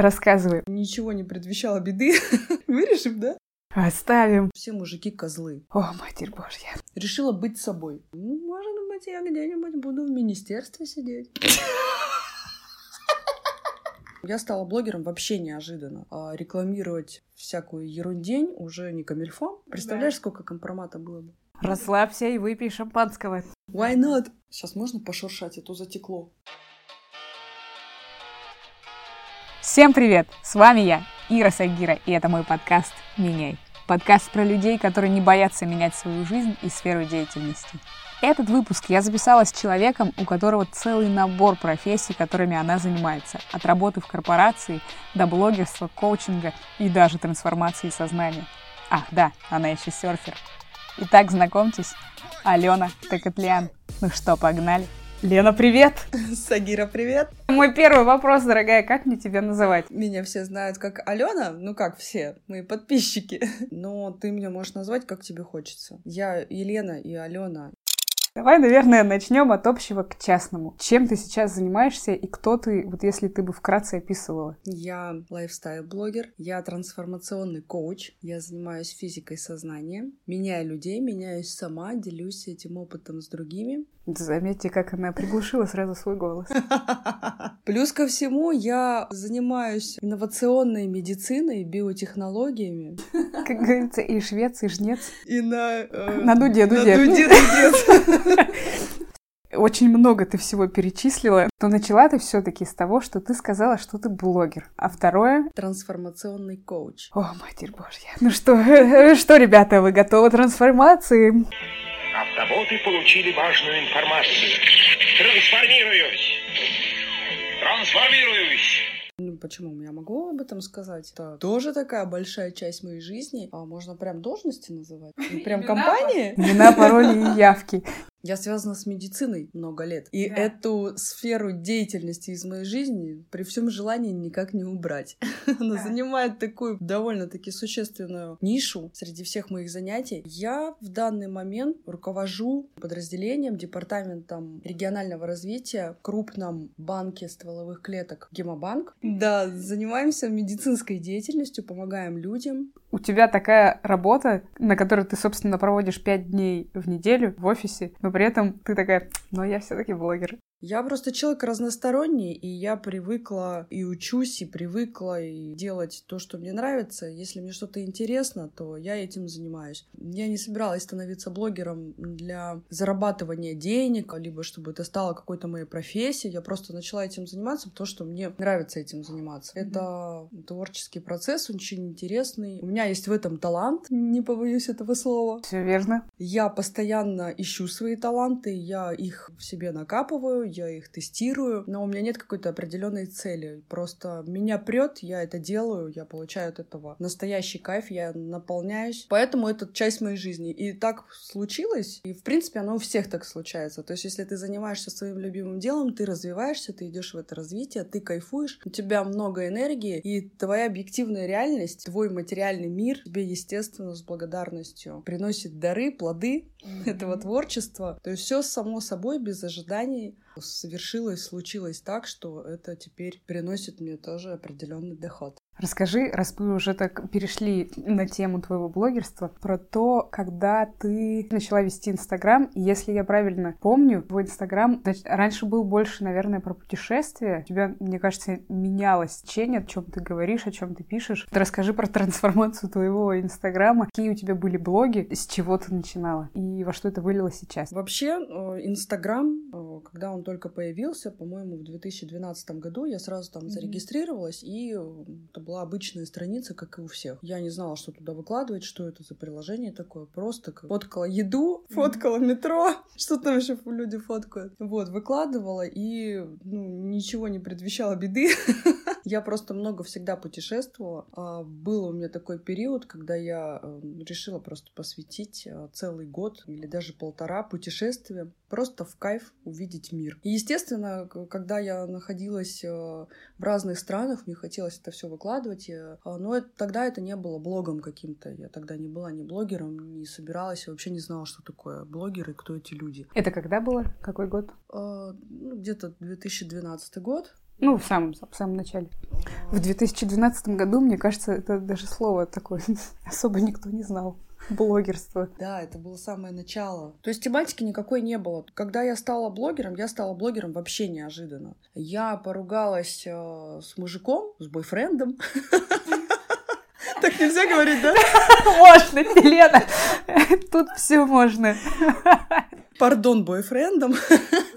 Рассказывай. Ничего не предвещало беды. Вырежем, да? Оставим. Все мужики козлы. О, матерь божья. Решила быть собой. Ну, может быть, я где-нибудь буду в министерстве сидеть. Я стала блогером вообще неожиданно. А рекламировать всякую ерундень уже не камильфо. Представляешь, сколько компромата было бы? Расслабься и выпей шампанского. Why not? Сейчас можно пошуршать, а то затекло. Всем привет! С вами я, Ира Сагира, и это мой подкаст «Меняй». Подкаст про людей, которые не боятся менять свою жизнь и сферу деятельности. Этот выпуск я записала с человеком, у которого целый набор профессий, которыми она занимается. От работы в корпорации до блогерства, коучинга и даже трансформации сознания. Ах, да, она еще серфер. Итак, знакомьтесь, Алена Токотлян. Ну что, погнали? Лена, привет! Сагира, привет! Мой первый вопрос, дорогая, как мне тебя называть? Меня все знают как Алена, ну как все, мои подписчики. Но ты меня можешь назвать, как тебе хочется. Я Елена и Алена. Давай, наверное, начнем от общего к частному. Чем ты сейчас занимаешься и кто ты, вот если ты бы вкратце описывала? Я лайфстайл-блогер, я трансформационный коуч, я занимаюсь физикой сознания, меняю людей, меняюсь сама, делюсь этим опытом с другими. Заметьте, как она приглушила сразу свой голос. Плюс ко всему, я занимаюсь инновационной медициной, биотехнологиями. Как говорится, и швец, и жнец. И на... Э, на дуде, дуде. На дуде, дуде. Очень много ты всего перечислила, но начала ты все-таки с того, что ты сказала, что ты блогер. А второе? Трансформационный коуч. О, матерь божья. Ну что, что, ребята, вы готовы к трансформации? Автоботы получили важную информацию. Трансформируюсь! Трансформируюсь! Ну, почему? Я могу об этом сказать. Это тоже такая большая часть моей жизни. А можно прям должности называть? Прям компании? Имена, пароли и явки. Я связана с медициной много лет. И да. эту сферу деятельности из моей жизни при всем желании никак не убрать. Она да. занимает такую довольно-таки существенную нишу среди всех моих занятий. Я в данный момент руковожу подразделением, департаментом регионального развития в крупном банке стволовых клеток Гемобанк. Да, занимаемся медицинской деятельностью, помогаем людям. У тебя такая работа, на которой ты, собственно, проводишь пять дней в неделю в офисе, но при этом ты такая, но я все-таки блогер. Я просто человек разносторонний, и я привыкла и учусь, и привыкла и делать то, что мне нравится. Если мне что-то интересно, то я этим занимаюсь. Я не собиралась становиться блогером для зарабатывания денег, либо чтобы это стало какой-то моей профессией. Я просто начала этим заниматься, потому что мне нравится этим заниматься. Это творческий процесс, очень интересный. У меня есть в этом талант, не побоюсь этого слова. Все верно. Я постоянно ищу свои таланты, я их в себе накапываю, я их тестирую, но у меня нет какой-то определенной цели. Просто меня прет, я это делаю, я получаю от этого настоящий кайф, я наполняюсь. Поэтому это часть моей жизни. И так случилось, и в принципе оно у всех так случается. То есть если ты занимаешься своим любимым делом, ты развиваешься, ты идешь в это развитие, ты кайфуешь, у тебя много энергии, и твоя объективная реальность, твой материальный мир тебе, естественно, с благодарностью приносит дары, плоды mm-hmm. этого творчества. То есть все само собой, без ожиданий совершилось, случилось так, что это теперь приносит мне тоже определенный доход. Расскажи, раз мы уже так перешли на тему твоего блогерства, про то, когда ты начала вести Инстаграм. И если я правильно помню, твой Инстаграм раньше был больше, наверное, про путешествия. У тебя, мне кажется, менялось течение, о чем ты говоришь, о чем ты пишешь. Расскажи про трансформацию твоего Инстаграма. Какие у тебя были блоги, с чего ты начинала и во что это вылилось сейчас? Вообще, э, Инстаграм, э, когда он только появился, по-моему, в 2012 году, я сразу там mm-hmm. зарегистрировалась, и э, это была обычная страница, как и у всех. Я не знала, что туда выкладывать, что это за приложение такое. Просто фоткала еду, фоткала метро, что там еще люди фоткают. Вот, выкладывала, и ну, ничего не предвещало беды. Я просто много всегда путешествовала. А, был у меня такой период, когда я эм, решила просто посвятить э, целый год или даже полтора путешествиям, просто в кайф увидеть мир. И, естественно, когда я находилась э, в разных странах, мне хотелось это все выкладывать, а, но тогда это не было блогом каким-то. Я тогда не была ни блогером, не собиралась, вообще не знала, что такое блогеры, кто эти люди. Это когда было? Какой год? А, ну, где-то 2012 год. Ну, в самом, в самом начале. В 2012 году, мне кажется, это даже слово такое особо никто не знал. Блогерство. Да, это было самое начало. То есть тематики никакой не было. Когда я стала блогером, я стала блогером вообще неожиданно. Я поругалась э, с мужиком, с бойфрендом. Так нельзя говорить, да? Можно, Елена. Тут все можно. Пардон, бойфрендом.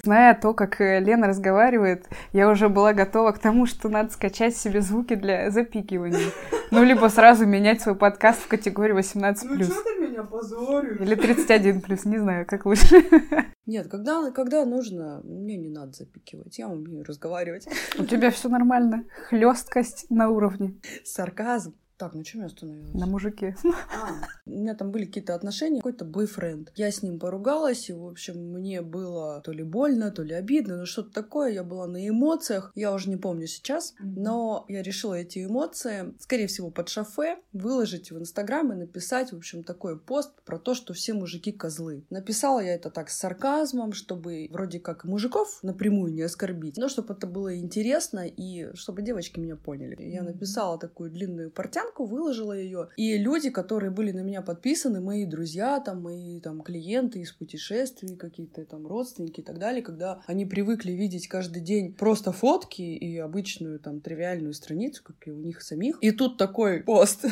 Зная то, как э, Лена разговаривает, я уже была готова к тому, что надо скачать себе звуки для запикивания. Ну, либо сразу менять свой подкаст в категорию 18+. Ну, что ты меня позоришь? Или 31+, не знаю, как лучше. Нет, когда, когда нужно, мне не надо запикивать, я умею разговаривать. У тебя все нормально, хлесткость на уровне. Сарказм. Так, на чем я остановилась? На мужике. А, у меня там были какие-то отношения, какой-то бойфренд. Я с ним поругалась, и, в общем, мне было то ли больно, то ли обидно, но что-то такое. Я была на эмоциях, я уже не помню сейчас, но я решила эти эмоции, скорее всего, под шофе, выложить в Инстаграм и написать, в общем, такой пост про то, что все мужики козлы. Написала я это так с сарказмом, чтобы вроде как мужиков напрямую не оскорбить, но чтобы это было интересно и чтобы девочки меня поняли. Я написала такую длинную портянку, фотку, выложила ее. И люди, которые были на меня подписаны, мои друзья, там, мои там клиенты из путешествий, какие-то там родственники и так далее, когда они привыкли видеть каждый день просто фотки и обычную там тривиальную страницу, как и у них самих. И тут такой пост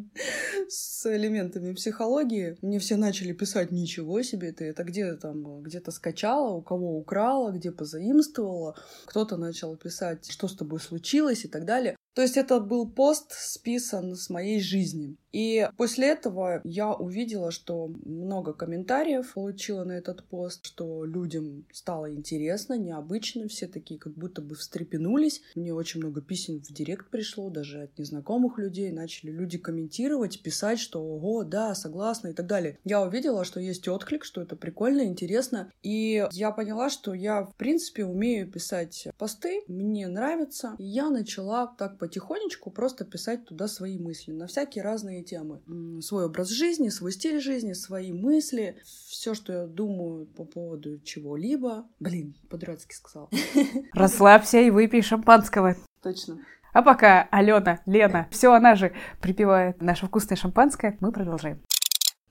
с элементами психологии. Мне все начали писать, ничего себе, ты это где там, где-то скачала, у кого украла, где позаимствовала. Кто-то начал писать, что с тобой случилось и так далее. То есть это был пост списан с моей жизни. И после этого я увидела, что много комментариев получила на этот пост, что людям стало интересно, необычно, все такие как будто бы встрепенулись. Мне очень много писем в директ пришло, даже от незнакомых людей. Начали люди комментировать, писать, что ого, да, согласна и так далее. Я увидела, что есть отклик, что это прикольно, интересно. И я поняла, что я, в принципе, умею писать посты, мне нравится. И я начала так потихонечку просто писать туда свои мысли на всякие разные разные темы. Свой образ жизни, свой стиль жизни, свои мысли, все, что я думаю по поводу чего-либо. Блин, по-дурацки сказала. Расслабься и выпей шампанского. Точно. А пока Алена, Лена, все она же припевает наше вкусное шампанское, мы продолжаем.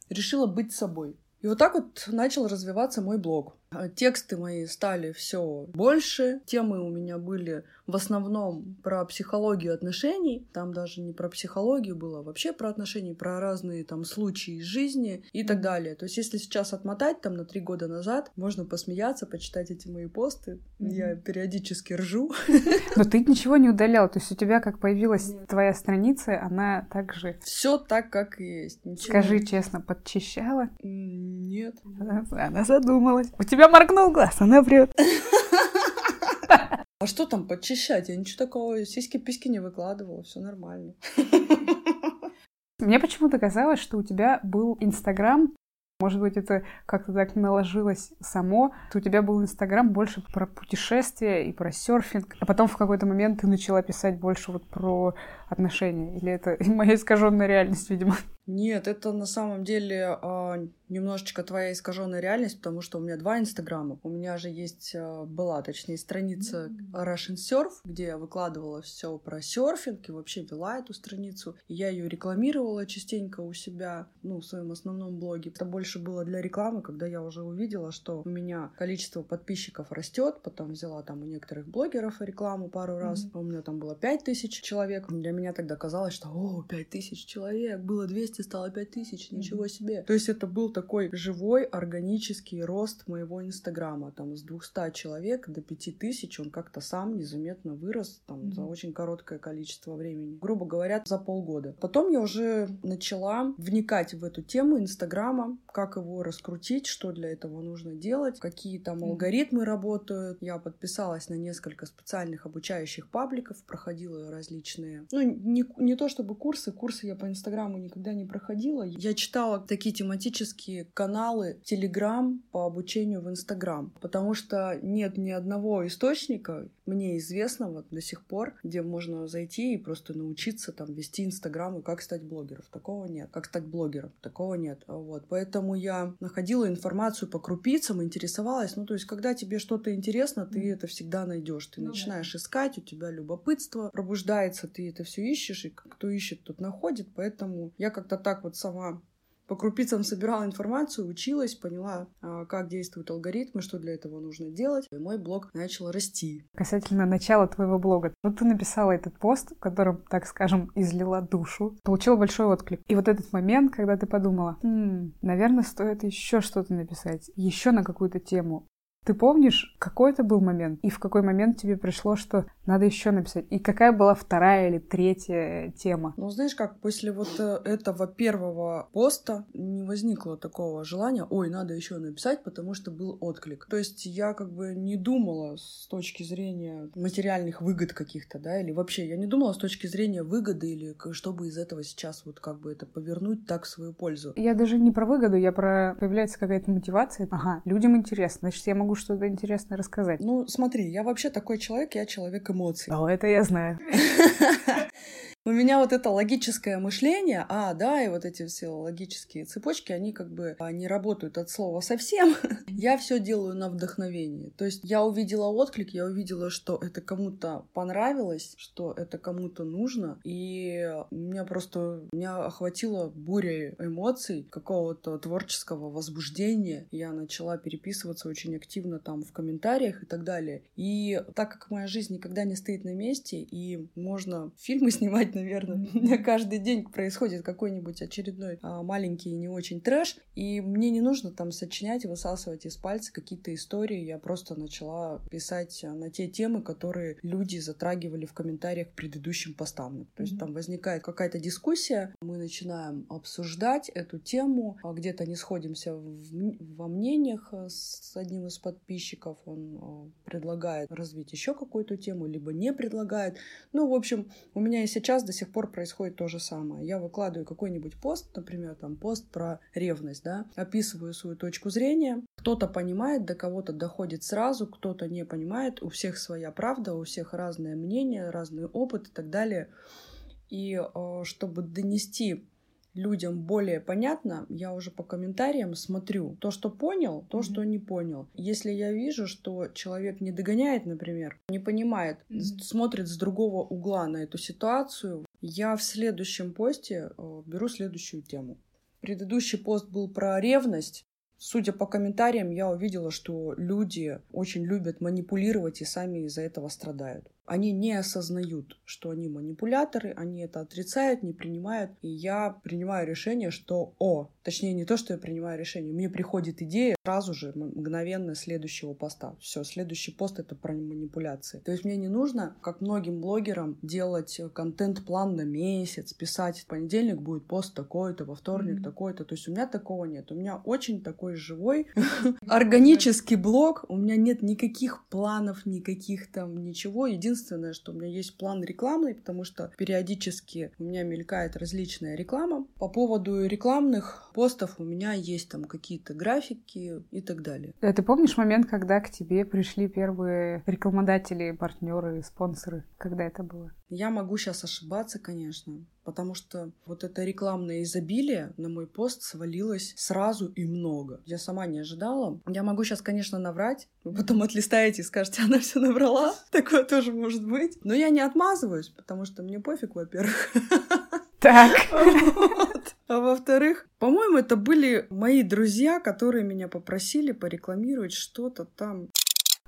Решила быть собой. И вот так вот начал развиваться мой блог. Тексты мои стали все больше, темы у меня были в основном про психологию отношений. Там даже не про психологию было, а вообще про отношения, про разные там случаи из жизни и так далее. То есть если сейчас отмотать там на три года назад, можно посмеяться, почитать эти мои посты. Mm-hmm. Я периодически ржу. Но ты ничего не удалял, то есть у тебя как появилась Нет. твоя страница, она также... Все так, как и есть. Ничего... Скажи честно, подчищала? Нет. Она, она задумалась. У тебя моргнул глаз, она врет. А что там подчищать? Я ничего такого, сиськи-письки не выкладывала, все нормально. Мне почему-то казалось, что у тебя был Инстаграм, может быть, это как-то так наложилось само. У тебя был Инстаграм больше про путешествия и про серфинг, а потом в какой-то момент ты начала писать больше вот про отношения. Или это моя искаженная реальность, видимо? Нет, это на самом деле э, немножечко твоя искаженная реальность, потому что у меня два инстаграма. У меня же есть, э, была, точнее, страница Russian Surf, где я выкладывала все про серфинг и вообще вела эту страницу. И я ее рекламировала частенько у себя, ну, в своем основном блоге. Это больше было для рекламы, когда я уже увидела, что у меня количество подписчиков растет. Потом взяла там у некоторых блогеров рекламу пару раз. Mm-hmm. У меня там было 5000 человек. Для меня тогда казалось, что, о, 5000 человек, было 200 200 стало 5000, ничего себе. То есть это был такой живой органический рост моего инстаграма. Там с 200 человек до 5000 он как-то сам незаметно вырос там mm-hmm. за очень короткое количество времени. Грубо говоря, за полгода. Потом я уже начала вникать в эту тему инстаграма, как его раскрутить, что для этого нужно делать, какие там mm-hmm. алгоритмы работают. Я подписалась на несколько специальных обучающих пабликов, проходила различные, ну, не, не то чтобы курсы, курсы я по инстаграму никогда не проходила. Я читала такие тематические каналы Telegram по обучению в Instagram, потому что нет ни одного источника, мне известного до сих пор, где можно зайти и просто научиться там вести Инстаграм и как стать блогером. Такого нет. Как стать блогером. Такого нет. Вот. Поэтому я находила информацию по крупицам, интересовалась. Ну, то есть, когда тебе что-то интересно, ты mm. это всегда найдешь. Ты ну, начинаешь да. искать, у тебя любопытство пробуждается, ты это все ищешь, и кто ищет, тот находит. Поэтому я как-то так вот сама по крупицам собирала информацию, училась, поняла, а, как действуют алгоритмы, что для этого нужно делать. И мой блог начал расти. Касательно начала твоего блога. Вот ты написала этот пост, в котором, так скажем, излила душу, получила большой отклик. И вот этот момент, когда ты подумала, хм, наверное, стоит еще что-то написать, еще на какую-то тему. Ты помнишь, какой это был момент? И в какой момент тебе пришло, что надо еще написать? И какая была вторая или третья тема? Ну, знаешь как, после вот э, этого первого поста не возникло такого желания, ой, надо еще написать, потому что был отклик. То есть я как бы не думала с точки зрения материальных выгод каких-то, да, или вообще я не думала с точки зрения выгоды или чтобы из этого сейчас вот как бы это повернуть так в свою пользу. Я даже не про выгоду, я про появляется какая-то мотивация. Ага, людям интересно, значит, я могу что-то интересное рассказать. Ну, смотри, я вообще такой человек, я человек эмоций. О, это я знаю. у меня вот это логическое мышление, а, да, и вот эти все логические цепочки, они как бы а, не работают от слова совсем. я все делаю на вдохновении. То есть я увидела отклик, я увидела, что это кому-то понравилось, что это кому-то нужно, и меня просто, меня охватила буря эмоций, какого-то творческого возбуждения. Я начала переписываться очень активно там в комментариях и так далее. И так как моя жизнь никогда не стоит на месте, и можно фильмы снимать наверное. У меня каждый день происходит какой-нибудь очередной а, маленький не очень трэш, и мне не нужно там сочинять и высасывать из пальца какие-то истории. Я просто начала писать на те темы, которые люди затрагивали в комментариях к предыдущим постам. То есть mm-hmm. там возникает какая-то дискуссия, мы начинаем обсуждать эту тему, а где-то не сходимся в, во мнениях а, с одним из подписчиков, он а, предлагает развить еще какую-то тему, либо не предлагает. Ну, в общем, у меня и сейчас до сих пор происходит то же самое. Я выкладываю какой-нибудь пост, например, там пост про ревность, да, описываю свою точку зрения. Кто-то понимает, до кого-то доходит сразу, кто-то не понимает. У всех своя правда, у всех разное мнение, разный опыт и так далее. И э, чтобы донести людям более понятно, я уже по комментариям смотрю то, что понял, то, mm-hmm. что не понял. Если я вижу, что человек не догоняет, например, не понимает, mm-hmm. смотрит с другого угла на эту ситуацию, я в следующем посте э, беру следующую тему. Предыдущий пост был про ревность. Судя по комментариям, я увидела, что люди очень любят манипулировать и сами из-за этого страдают они не осознают, что они манипуляторы, они это отрицают, не принимают. И я принимаю решение, что о, точнее не то, что я принимаю решение, мне приходит идея сразу же, мгновенно следующего поста. Все, следующий пост это про манипуляции. То есть мне не нужно, как многим блогерам, делать контент-план на месяц, писать в понедельник будет пост такой-то, во вторник mm-hmm. такой-то. То есть у меня такого нет. У меня очень такой живой, органический блог. У меня нет никаких планов, никаких там ничего. Единственное, единственное, что у меня есть план рекламный, потому что периодически у меня мелькает различная реклама. По поводу рекламных постов у меня есть там какие-то графики и так далее. А ты помнишь момент, когда к тебе пришли первые рекламодатели, партнеры, спонсоры? Когда это было? Я могу сейчас ошибаться, конечно, потому что вот это рекламное изобилие на мой пост свалилось сразу и много. Я сама не ожидала. Я могу сейчас, конечно, наврать, вы потом отлистаете и скажете, она все набрала. Такое тоже может быть. Но я не отмазываюсь, потому что мне пофиг, во-первых. Так. Вот. А во-вторых, по-моему, это были мои друзья, которые меня попросили порекламировать что-то там.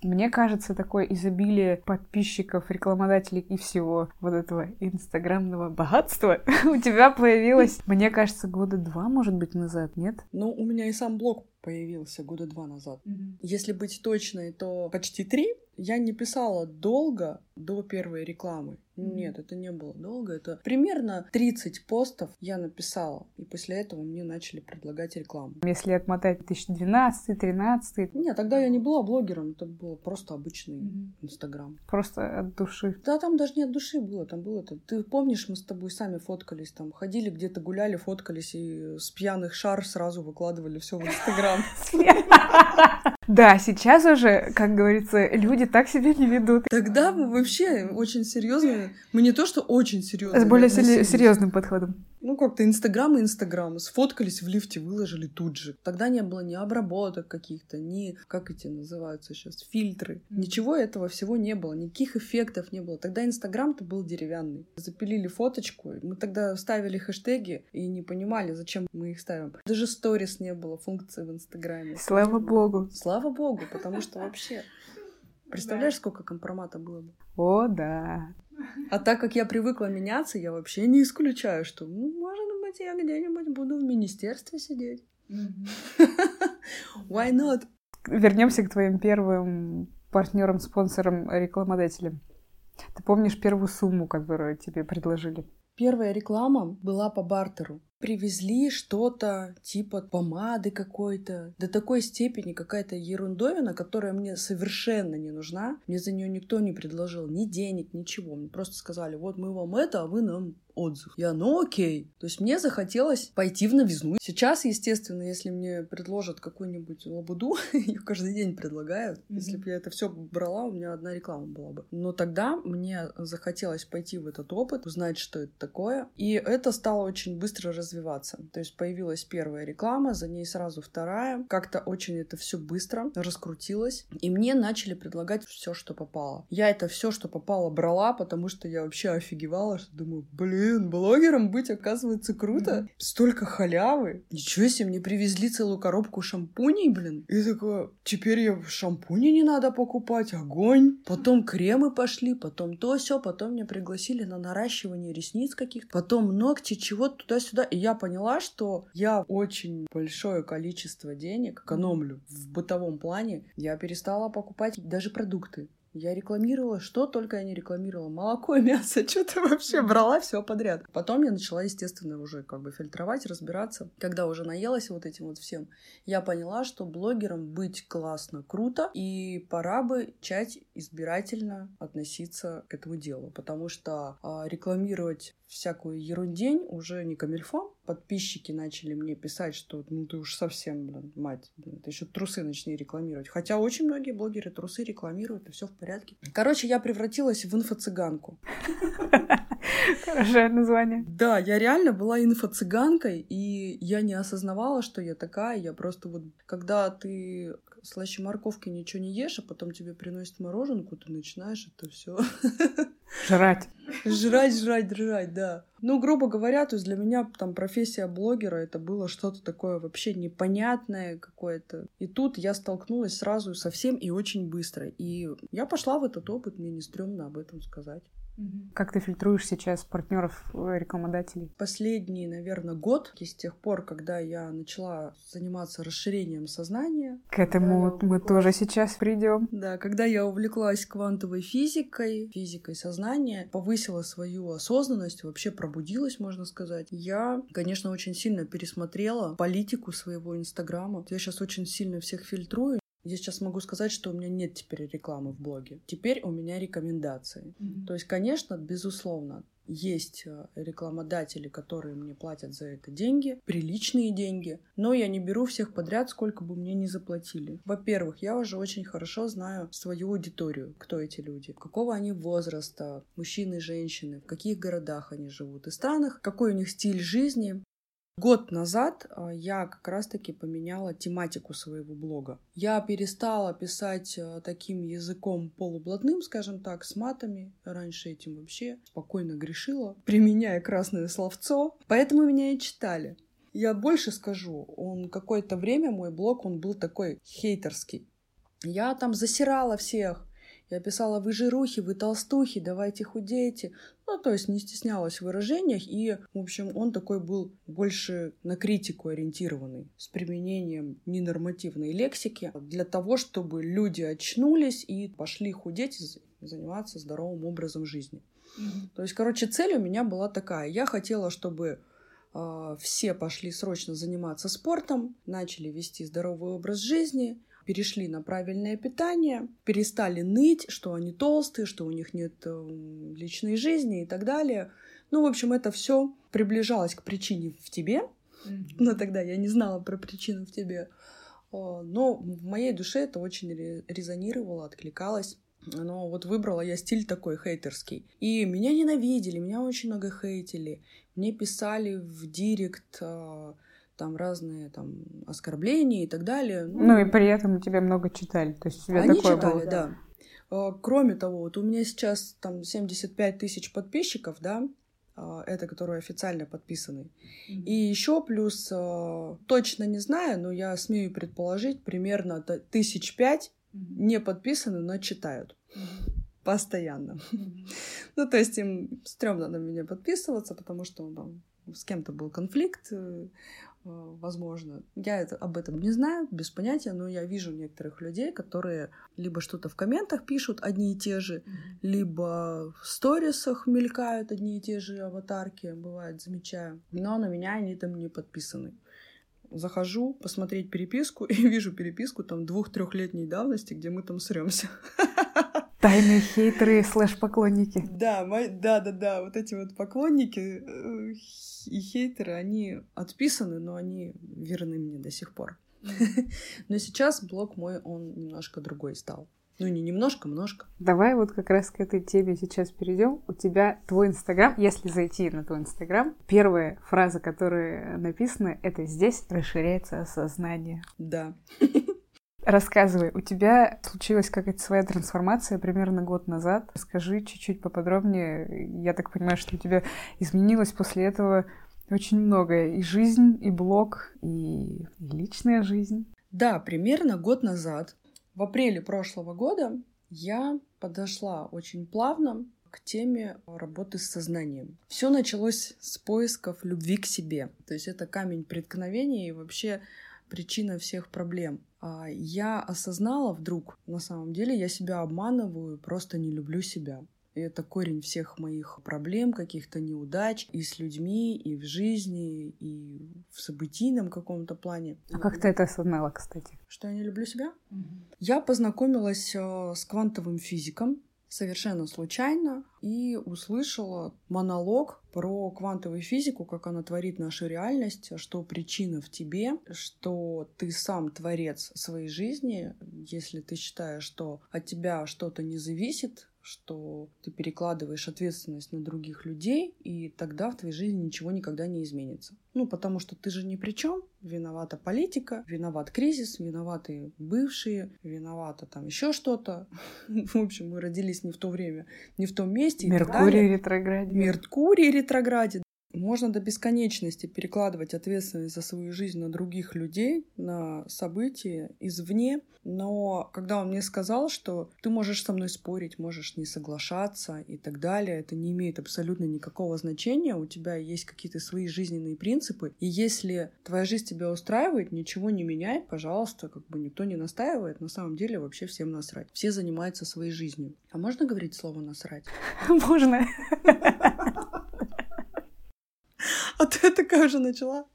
Мне кажется, такое изобилие подписчиков, рекламодателей и всего вот этого инстаграмного богатства у тебя появилось, мне кажется, года два, может быть, назад, нет? Ну, у меня и сам блог появился года два назад. Mm-hmm. Если быть точной, то почти три. Я не писала долго до первой рекламы. Mm-hmm. Нет, это не было долго. Это примерно 30 постов я написала. И после этого мне начали предлагать рекламу. Если отмотать 2012-2013... Нет, тогда я не была блогером. Это был просто обычный. Инстаграм. Просто от души. Да, там даже не от души было. Там было это... Ты помнишь, мы с тобой сами фоткались. Там ходили где-то гуляли, фоткались и с пьяных шар сразу выкладывали все в Инстаграм. Да, сейчас уже, как говорится, люди так себя не ведут. Тогда мы вообще очень серьезно. Мы не то, что очень серьезно. С более серьезным подходом. Ну, как-то Инстаграм и Инстаграм. Сфоткались в лифте, выложили тут же. Тогда не было ни обработок каких-то, ни, как эти называются сейчас, фильтры. Ничего этого всего не было, никаких эффектов не было. Тогда Инстаграм-то был деревянный. Запилили фоточку, мы тогда ставили хэштеги и не понимали, зачем мы их ставим. Даже сторис не было функции в Инстаграме. Слава богу. Слава богу, потому что вообще... Представляешь, сколько компромата было бы? О, да. А так как я привыкла меняться, я вообще не исключаю, что, ну, может быть, я где-нибудь буду в министерстве сидеть. Why not? Вернемся к твоим первым партнерам, спонсорам, рекламодателям. Ты помнишь первую сумму, которую тебе предложили? Первая реклама была по бартеру. Привезли что-то типа помады какой-то. До такой степени какая-то ерундовина, которая мне совершенно не нужна. Мне за нее никто не предложил ни денег, ничего. Мне просто сказали, вот мы вам это, а вы нам отзыв. Я, ну окей. То есть мне захотелось пойти в новизну. Сейчас, естественно, если мне предложат какую-нибудь лабуду, ее каждый день предлагают. Mm-hmm. Если бы я это все брала, у меня одна реклама была бы. Но тогда мне захотелось пойти в этот опыт, узнать, что это такое. И это стало очень быстро развиваться. То есть появилась первая реклама, за ней сразу вторая. Как-то очень это все быстро раскрутилось. И мне начали предлагать все, что попало. Я это все, что попало, брала, потому что я вообще офигевала, что думаю, блин, блин, блогером быть, оказывается, круто. Mm-hmm. Столько халявы. Ничего себе, мне привезли целую коробку шампуней, блин. И такое, теперь я шампуни не надо покупать, огонь. Потом кремы пошли, потом то все, потом меня пригласили на наращивание ресниц каких-то, потом ногти, чего-то туда-сюда. И я поняла, что я очень большое количество денег экономлю в бытовом плане. Я перестала покупать даже продукты. Я рекламировала, что только я не рекламировала. Молоко и мясо, что-то вообще брала все подряд. Потом я начала, естественно, уже как бы фильтровать, разбираться. Когда уже наелась вот этим вот всем, я поняла, что блогером быть классно, круто, и пора бы начать избирательно относиться к этому делу. Потому что а, рекламировать всякую ерундень уже не камильфо. Подписчики начали мне писать, что ну ты уж совсем, блин, мать, блин, ты еще трусы начни рекламировать. Хотя очень многие блогеры трусы рекламируют, и все в порядке. Короче, я превратилась в инфо-цыганку. Хорошее название. Да, я реально была инфо-цыганкой, и я не осознавала, что я такая. Я просто вот, когда ты слаще морковки ничего не ешь, а потом тебе приносят мороженку, ты начинаешь это все Жрать. Жрать, жрать, жрать, да. Ну, грубо говоря, то есть для меня там профессия блогера это было что-то такое вообще непонятное какое-то. И тут я столкнулась сразу совсем и очень быстро. И я пошла в этот опыт, мне не стрёмно об этом сказать. Как ты фильтруешь сейчас партнеров э, рекламодателей? Последний, наверное, год, с тех пор, когда я начала заниматься расширением сознания. К этому мы увлеклась... тоже сейчас придем. Да, когда я увлеклась квантовой физикой, физикой сознания, повысила свою осознанность, вообще пробудилась, можно сказать. Я, конечно, очень сильно пересмотрела политику своего Инстаграма. Я сейчас очень сильно всех фильтрую, я сейчас могу сказать, что у меня нет теперь рекламы в блоге. Теперь у меня рекомендации. Mm-hmm. То есть, конечно, безусловно, есть э, рекламодатели, которые мне платят за это деньги, приличные деньги, но я не беру всех подряд, сколько бы мне ни заплатили. Во-первых, я уже очень хорошо знаю свою аудиторию, кто эти люди, какого они возраста, мужчины, женщины, в каких городах они живут и странах, какой у них стиль жизни, Год назад а, я как раз-таки поменяла тематику своего блога. Я перестала писать а, таким языком полублатным, скажем так, с матами. Раньше этим вообще спокойно грешила, применяя красное словцо. Поэтому меня и читали. Я больше скажу, он какое-то время, мой блог, он был такой хейтерский. Я там засирала всех, я писала, вы жирухи, вы толстухи, давайте худейте. Ну, то есть не стеснялась в выражениях, и, в общем, он такой был больше на критику ориентированный, с применением ненормативной лексики, для того, чтобы люди очнулись и пошли худеть и заниматься здоровым образом жизни. Mm-hmm. То есть, короче, цель у меня была такая. Я хотела, чтобы э, все пошли срочно заниматься спортом, начали вести здоровый образ жизни, перешли на правильное питание, перестали ныть, что они толстые, что у них нет э, личной жизни и так далее. Ну, в общем, это все приближалось к причине в тебе, но тогда я не знала про причину в тебе. Но в моей душе это очень резонировало, откликалось. Но вот выбрала я стиль такой хейтерский. И меня ненавидели, меня очень много хейтили. Мне писали в директ а, там разные там оскорбления и так далее. Ну, ну и при этом тебя много читали. То есть тебя Они такое читали, было. да. А, кроме того, вот у меня сейчас там 75 тысяч подписчиков, да, а, это которые официально подписаны. Mm-hmm. И еще плюс, точно не знаю, но я смею предположить, примерно тысяч пять не подписаны, но читают. Постоянно. Ну, то есть им стрёмно на меня подписываться, потому что там, с кем-то был конфликт, э, возможно. Я это, об этом не знаю, без понятия, но я вижу некоторых людей, которые либо что-то в комментах пишут одни и те же, либо в сторисах мелькают одни и те же аватарки, бывает, замечаю. Но на меня они там не подписаны захожу посмотреть переписку и вижу переписку там двух-трехлетней давности, где мы там сремся. Тайные хейтеры слэш-поклонники. Да, да, да, да, вот эти вот поклонники э, и хейтеры, они отписаны, но они верны мне до сих пор. Но сейчас блог мой, он немножко другой стал. Ну, не немножко, множко. Давай вот как раз к этой теме сейчас перейдем. У тебя твой Инстаграм, если зайти на твой Инстаграм, первая фраза, которая написана, это «Здесь расширяется осознание». Да. Рассказывай, у тебя случилась какая-то своя трансформация примерно год назад. Расскажи чуть-чуть поподробнее. Я так понимаю, что у тебя изменилось после этого очень многое. И жизнь, и блог, и личная жизнь. Да, примерно год назад в апреле прошлого года я подошла очень плавно к теме работы с сознанием. Все началось с поисков любви к себе. То есть это камень преткновения и вообще причина всех проблем. А я осознала вдруг, на самом деле я себя обманываю, просто не люблю себя. И это корень всех моих проблем, каких-то неудач и с людьми, и в жизни, и в событийном каком-то плане. А как ты это осознала, кстати? Что я не люблю себя? Угу. Я познакомилась э, с квантовым физиком совершенно случайно и услышала монолог про квантовую физику, как она творит нашу реальность, что причина в тебе, что ты сам творец своей жизни, если ты считаешь, что от тебя что-то не зависит, что ты перекладываешь ответственность на других людей, и тогда в твоей жизни ничего никогда не изменится. Ну, потому что ты же ни при чем. Виновата политика, виноват кризис, виноваты бывшие, виновата там еще что-то. В общем, мы родились не в то время, не в том месте. Меркурий ретрограде. Меркурий ретрограде. Можно до бесконечности перекладывать ответственность за свою жизнь на других людей, на события извне. Но когда он мне сказал, что ты можешь со мной спорить, можешь не соглашаться и так далее, это не имеет абсолютно никакого значения. У тебя есть какие-то свои жизненные принципы. И если твоя жизнь тебя устраивает, ничего не меняй, пожалуйста, как бы никто не настаивает. На самом деле вообще всем насрать. Все занимаются своей жизнью. А можно говорить слово насрать? Можно. А ты такая уже начала.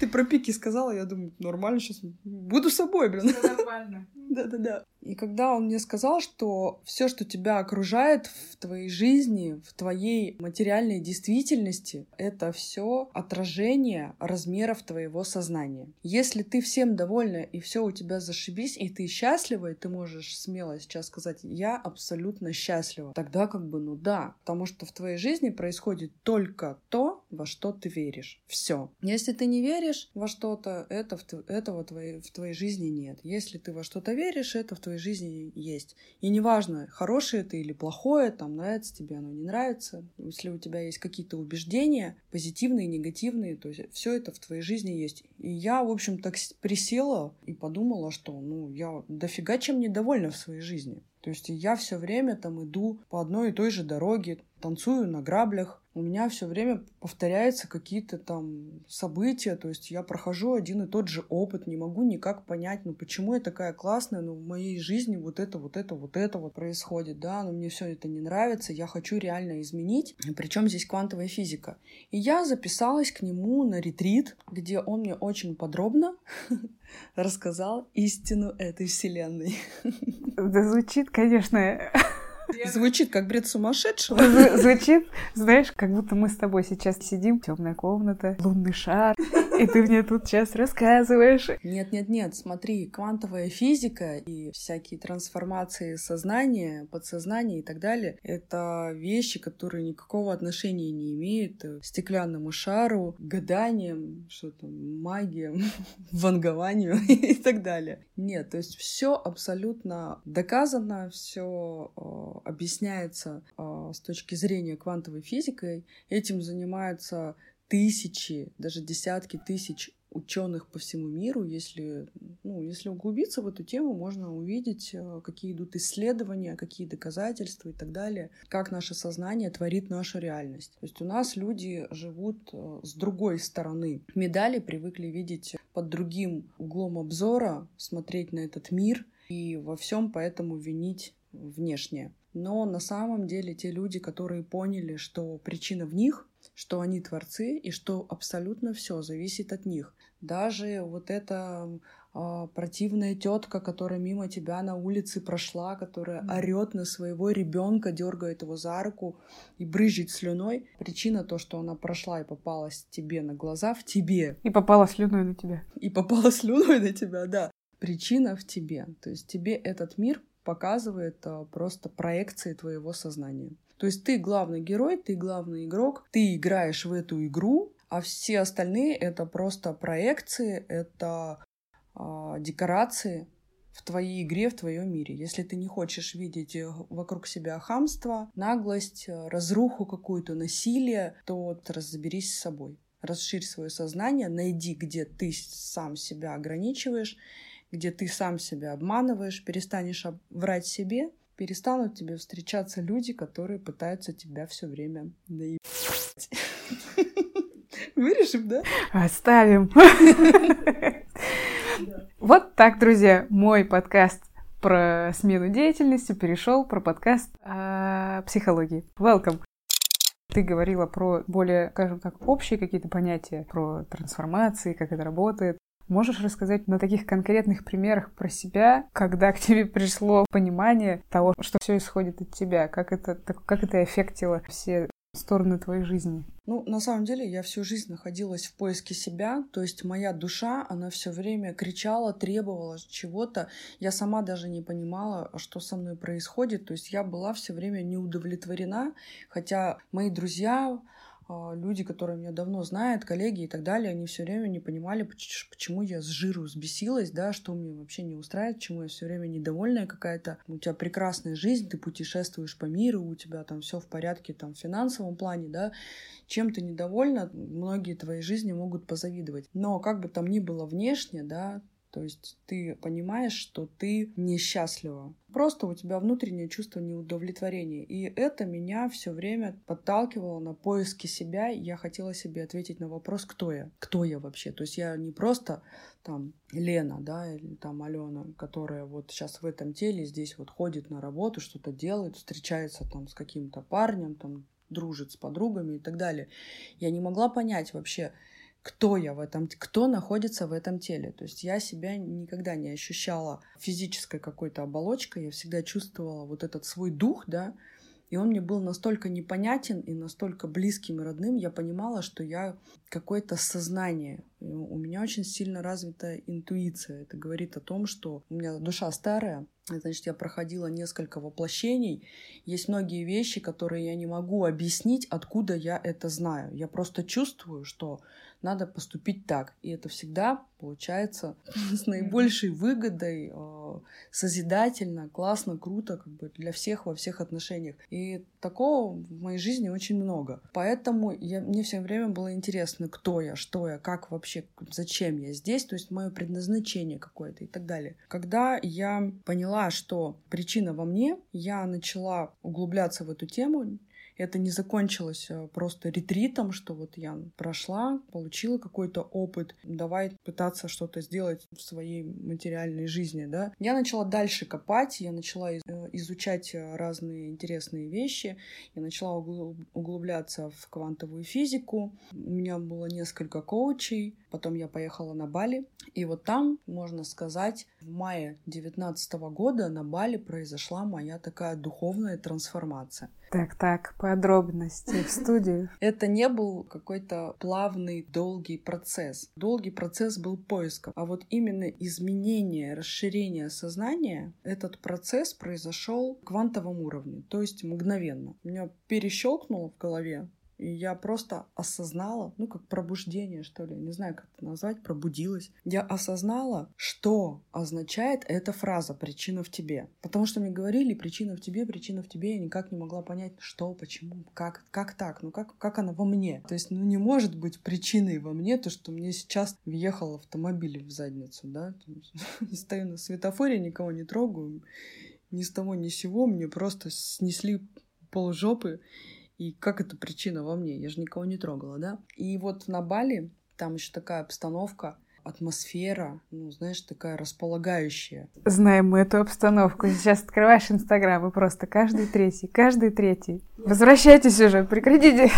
Ты про пики сказала, я думаю, нормально сейчас буду собой, блин. Все нормально. Да-да-да. И когда он мне сказал, что все, что тебя окружает в твоей жизни, в твоей материальной действительности, это все отражение размеров твоего сознания. Если ты всем довольна и все у тебя зашибись, и ты счастлива, и ты можешь смело сейчас сказать, я абсолютно счастлива, тогда как бы, ну да, потому что в твоей жизни происходит только то, во что ты веришь. Все. Если ты не веришь во что-то, это в, этого твоей, в твоей жизни нет. Если ты во что-то веришь, это в твоей жизни есть. И неважно, хорошее это или плохое, там нравится тебе оно, не нравится. Если у тебя есть какие-то убеждения, позитивные, негативные, то есть все это в твоей жизни есть. И я, в общем, так присела и подумала, что ну я дофига чем недовольна в своей жизни. То есть я все время там иду по одной и той же дороге, танцую на граблях, у меня все время повторяются какие-то там события, то есть я прохожу один и тот же опыт, не могу никак понять, ну почему я такая классная, ну в моей жизни вот это, вот это, вот это вот происходит, да, но мне все это не нравится, я хочу реально изменить, причем здесь квантовая физика. И я записалась к нему на ретрит, где он мне очень подробно рассказал истину этой вселенной. Да звучит, конечно, Звучит как бред сумасшедшего. Звучит, знаешь, как будто мы с тобой сейчас сидим, темная комната, лунный шар, и ты мне тут сейчас рассказываешь. Нет, нет, нет, смотри, квантовая физика и всякие трансформации сознания, подсознания и так далее, это вещи, которые никакого отношения не имеют к стеклянному шару, гаданиям, что там, магиям, вангованию и так далее. Нет, то есть все абсолютно доказано, все э, объясняется э, с точки зрения квантовой физики. Этим занимаются тысячи, даже десятки тысяч ученых по всему миру. Если, ну, если углубиться в эту тему, можно увидеть, э, какие идут исследования, какие доказательства и так далее, как наше сознание творит нашу реальность. То есть у нас люди живут э, с другой стороны медали, привыкли видеть под другим углом обзора, смотреть на этот мир и во всем поэтому винить внешнее. Но на самом деле те люди, которые поняли, что причина в них, что они творцы и что абсолютно все зависит от них. Даже вот эта э, противная тетка, которая мимо тебя на улице прошла, которая mm. орет на своего ребенка, дергает его за руку и брызжет слюной. Причина то, что она прошла и попалась тебе на глаза, в тебе. И попала слюной на тебя. И попала слюной на тебя, да. Причина в тебе. То есть тебе этот мир показывает а, просто проекции твоего сознания. То есть ты главный герой, ты главный игрок, ты играешь в эту игру, а все остальные это просто проекции, это а, декорации в твоей игре, в твоем мире. Если ты не хочешь видеть э, вокруг себя хамство, наглость, э, разруху какую-то, насилие, то разберись с собой. Расширь свое сознание, найди, где ты сам себя ограничиваешь, где ты сам себя обманываешь, перестанешь врать себе, перестанут тебе встречаться люди, которые пытаются тебя все время наебать. Вырежем, да? Оставим. Вот так, друзья, мой подкаст про смену деятельности перешел про подкаст о психологии. Welcome! Ты говорила про более, скажем так, общие какие-то понятия, про трансформации, как это работает. Можешь рассказать на таких конкретных примерах про себя, когда к тебе пришло понимание того, что все исходит от тебя, как это, как это эффектило все стороны твоей жизни? Ну, на самом деле, я всю жизнь находилась в поиске себя, то есть моя душа, она все время кричала, требовала чего-то. Я сама даже не понимала, что со мной происходит, то есть я была все время неудовлетворена, хотя мои друзья, люди, которые меня давно знают, коллеги и так далее, они все время не понимали, почему я с жиру взбесилась, да, что мне вообще не устраивает, почему я все время недовольная какая-то. У тебя прекрасная жизнь, ты путешествуешь по миру, у тебя там все в порядке там в финансовом плане, да, чем ты недовольна, многие твоей жизни могут позавидовать. Но как бы там ни было внешне, да, то есть ты понимаешь, что ты несчастлива. Просто у тебя внутреннее чувство неудовлетворения. И это меня все время подталкивало на поиски себя. Я хотела себе ответить на вопрос, кто я? Кто я вообще? То есть я не просто там Лена, да, или там Алена, которая вот сейчас в этом теле здесь вот ходит на работу, что-то делает, встречается там с каким-то парнем, там дружит с подругами и так далее. Я не могла понять вообще, кто я в этом, кто находится в этом теле. То есть я себя никогда не ощущала физической какой-то оболочкой, я всегда чувствовала вот этот свой дух, да, и он мне был настолько непонятен и настолько близким и родным, я понимала, что я какое-то сознание. У меня очень сильно развита интуиция. Это говорит о том, что у меня душа старая, Значит, я проходила несколько воплощений. Есть многие вещи, которые я не могу объяснить, откуда я это знаю. Я просто чувствую, что надо поступить так. И это всегда получается с наибольшей выгодой, э, созидательно, классно, круто, как бы для всех во всех отношениях. И такого в моей жизни очень много. Поэтому я, мне все время было интересно, кто я, что я, как вообще, зачем я здесь, то есть мое предназначение какое-то и так далее. Когда я поняла, что причина во мне, я начала углубляться в эту тему, Это не закончилось э, просто ретритом, что вот я прошла, получила какой-то опыт, давай пытаться что-то сделать в своей материальной жизни, да. Я начала дальше копать, я начала э, изучать э, разные интересные вещи, я начала углубляться в квантовую физику. У меня было несколько коучей, потом я поехала на Бали, и вот там, можно сказать, в мае 2019 года на Бали произошла моя такая духовная трансформация. Так, так, подробности в студию. Это не был какой-то плавный, долгий процесс. Долгий процесс был поиска. А вот именно изменение, расширение сознания, этот процесс произошел в квантовом уровне, то есть мгновенно. Меня перещелкнуло в голове, и я просто осознала, ну, как пробуждение, что ли, не знаю, как это назвать, пробудилась. Я осознала, что означает эта фраза «причина в тебе». Потому что мне говорили «причина в тебе, причина в тебе», я никак не могла понять, что, почему, как, как так, ну, как, как она во мне. То есть, ну, не может быть причиной во мне то, что мне сейчас въехал автомобиль в задницу, да. Стою на светофоре, никого не трогаю, ни с того ни с сего, мне просто снесли полжопы, и как это причина во мне? Я же никого не трогала, да? И вот на Бали там еще такая обстановка, атмосфера, ну, знаешь, такая располагающая. Знаем мы эту обстановку. Сейчас открываешь Инстаграм и просто каждый третий, каждый третий. Возвращайтесь уже, прекратите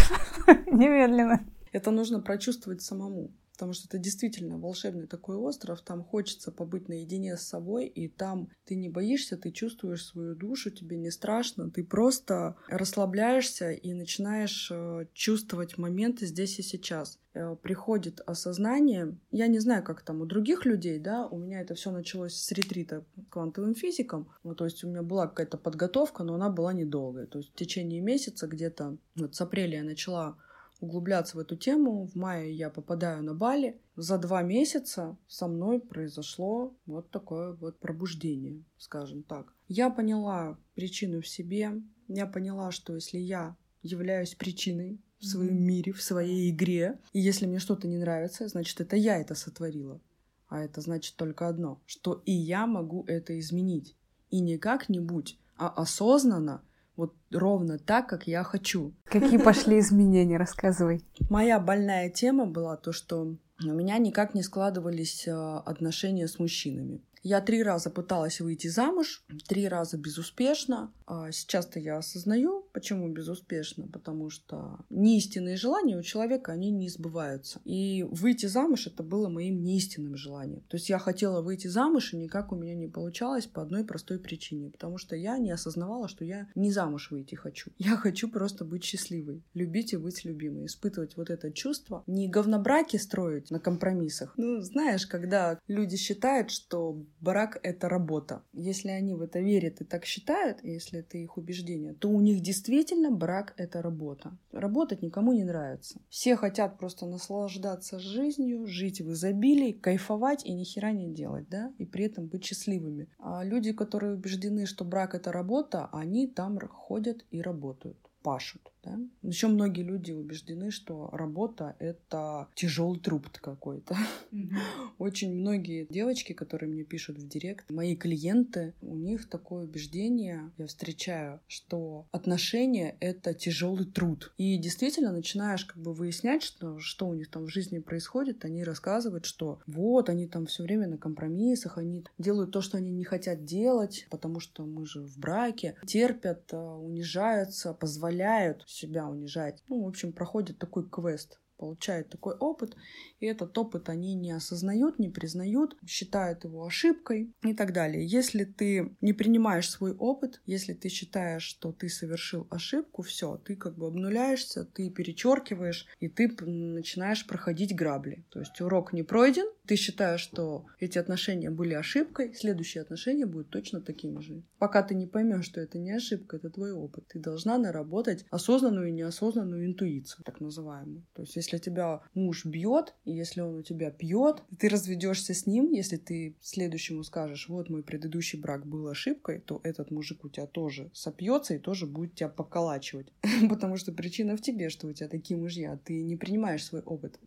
немедленно. Это нужно прочувствовать самому потому что это действительно волшебный такой остров, там хочется побыть наедине с собой, и там ты не боишься, ты чувствуешь свою душу, тебе не страшно, ты просто расслабляешься и начинаешь э, чувствовать моменты здесь и сейчас. Э, приходит осознание, я не знаю, как там у других людей, да, у меня это все началось с ретрита квантовым физикам, ну, то есть у меня была какая-то подготовка, но она была недолгая, то есть в течение месяца где-то, вот с апреля я начала углубляться в эту тему. В мае я попадаю на Бали. За два месяца со мной произошло вот такое вот пробуждение, скажем так. Я поняла причину в себе. Я поняла, что если я являюсь причиной в своем мире, в своей игре, и если мне что-то не нравится, значит, это я это сотворила. А это значит только одно, что и я могу это изменить. И не как-нибудь, а осознанно вот ровно так, как я хочу. Какие пошли изменения, рассказывай. Моя больная тема была то, что у меня никак не складывались а, отношения с мужчинами. Я три раза пыталась выйти замуж, три раза безуспешно. А сейчас-то я осознаю, почему безуспешно, потому что неистинные желания у человека, они не сбываются. И выйти замуж это было моим неистинным желанием. То есть я хотела выйти замуж, и никак у меня не получалось по одной простой причине, потому что я не осознавала, что я не замуж выйти хочу. Я хочу просто быть счастливой, любить и быть любимой, испытывать вот это чувство, не говнобраки строить на компромиссах. Ну, знаешь, когда люди считают, что брак — это работа. Если они в это верят и так считают, если это их убеждение, то у них действительно брак — это работа. Работать никому не нравится. Все хотят просто наслаждаться жизнью, жить в изобилии, кайфовать и ни хера не делать, да, и при этом быть счастливыми. А люди, которые убеждены, что брак — это работа, они там ходят и работают пашут. Да? Еще многие люди убеждены, что работа — это тяжелый труд какой-то. Mm-hmm. Очень многие девочки, которые мне пишут в директ, мои клиенты, у них такое убеждение, я встречаю, что отношения — это тяжелый труд. И действительно начинаешь как бы выяснять, что, что у них там в жизни происходит, они рассказывают, что вот, они там все время на компромиссах, они делают то, что они не хотят делать, потому что мы же в браке, терпят, а, унижаются, позволяют себя унижать. Ну, в общем, проходит такой квест получают такой опыт, и этот опыт они не осознают, не признают, считают его ошибкой и так далее. Если ты не принимаешь свой опыт, если ты считаешь, что ты совершил ошибку, все, ты как бы обнуляешься, ты перечеркиваешь, и ты начинаешь проходить грабли. То есть урок не пройден, ты считаешь, что эти отношения были ошибкой, следующие отношения будут точно такими же. Пока ты не поймешь, что это не ошибка, это твой опыт. Ты должна наработать осознанную и неосознанную интуицию, так называемую. То есть если тебя муж бьет, и если он у тебя пьет, ты разведешься с ним, если ты следующему скажешь, вот мой предыдущий брак был ошибкой, то этот мужик у тебя тоже сопьется и тоже будет тебя поколачивать. Потому что причина в тебе, что у тебя такие мужья, ты не принимаешь свой опыт.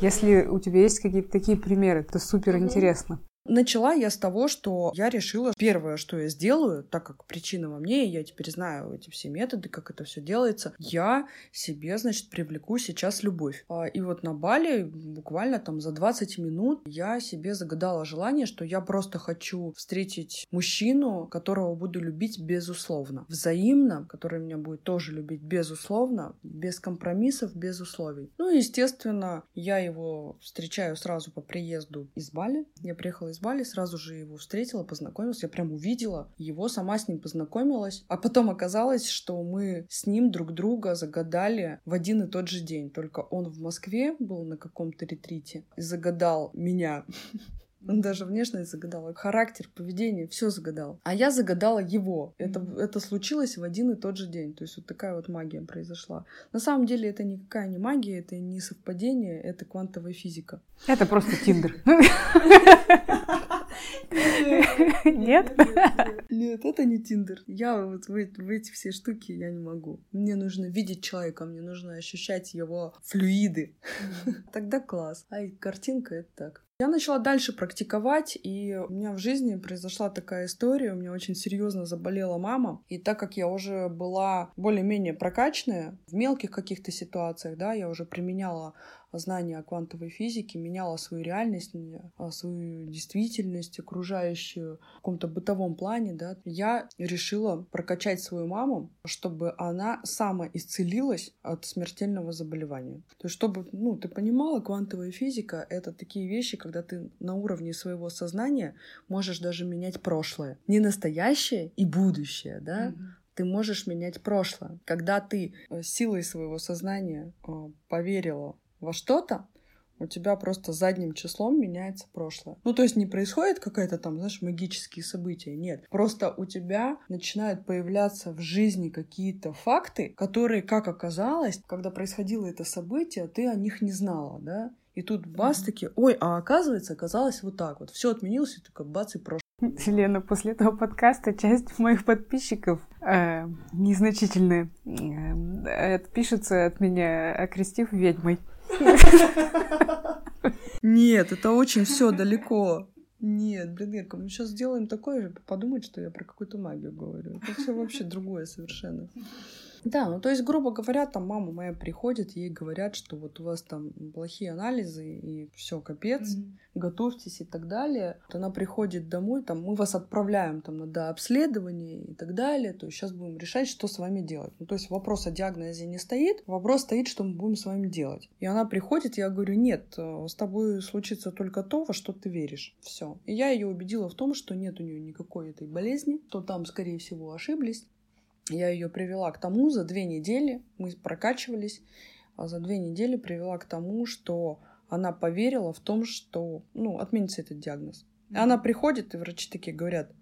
Если у тебя есть какие-то такие примеры, то супер интересно. Начала я с того, что я решила, первое, что я сделаю, так как причина во мне, я теперь знаю эти все методы, как это все делается, я себе, значит, привлеку сейчас любовь. А, и вот на Бали буквально там за 20 минут я себе загадала желание, что я просто хочу встретить мужчину, которого буду любить безусловно, взаимно, который меня будет тоже любить безусловно, без компромиссов, без условий. Ну естественно, я его встречаю сразу по приезду из Бали. Я приехала из Бали, сразу же его встретила, познакомилась, я прям увидела его, сама с ним познакомилась. А потом оказалось, что мы с ним друг друга загадали в один и тот же день. Только он в Москве был на каком-то ретрите и загадал меня. Он даже внешность загадал, характер, поведение, все загадал. А я загадала его. Это, mm-hmm. это случилось в один и тот же день. То есть вот такая вот магия произошла. На самом деле это никакая не магия, это не совпадение, это квантовая физика. Это просто Тиндер. Нет? Нет, это не Тиндер. Я вот в, эти все штуки я не могу. Мне нужно видеть человека, мне нужно ощущать его флюиды. Тогда класс. А картинка — это так. Я начала дальше практиковать, и у меня в жизни произошла такая история. У меня очень серьезно заболела мама. И так как я уже была более-менее прокачанная в мелких каких-то ситуациях, да, я уже применяла знания о квантовой физике, меняла свою реальность, а, свою действительность окружающую в каком-то бытовом плане, да, я решила прокачать свою маму, чтобы она сама исцелилась от смертельного заболевания. То есть, чтобы, ну, ты понимала, квантовая физика — это такие вещи, когда ты на уровне своего сознания можешь даже менять прошлое. Не настоящее и будущее, да, mm-hmm ты можешь менять прошлое. Когда ты э, силой своего сознания э, поверила во что-то, у тебя просто задним числом меняется прошлое. Ну, то есть не происходит какая-то там, знаешь, магические события, нет. Просто у тебя начинают появляться в жизни какие-то факты, которые, как оказалось, когда происходило это событие, ты о них не знала, да? И тут бас таки, ой, а оказывается, оказалось вот так вот. Все отменилось, и только бац, и прошлое. Лена, после этого подкаста часть моих подписчиков э, незначительная э, отпишется от меня, окрестив ведьмой. Нет, это очень все далеко. Нет, блин, Ирка, мы сейчас сделаем такое же, подумать, что я про какую-то магию говорю. Это все вообще другое совершенно. Да, ну то есть, грубо говоря, там мама моя приходит, ей говорят, что вот у вас там плохие анализы и все, капец, mm-hmm. готовьтесь и так далее. Вот она приходит домой, там мы вас отправляем там на дообследование и так далее, то есть сейчас будем решать, что с вами делать. Ну то есть вопрос о диагнозе не стоит, вопрос стоит, что мы будем с вами делать. И она приходит, я говорю, нет, э, с тобой случится только то, во что ты веришь. Все. И я ее убедила в том, что нет у нее никакой этой болезни, то там, скорее всего, ошиблись. Я ее привела к тому за две недели, мы прокачивались, а за две недели привела к тому, что она поверила в том, что, ну, отменится этот диагноз. И она приходит, и врачи такие говорят,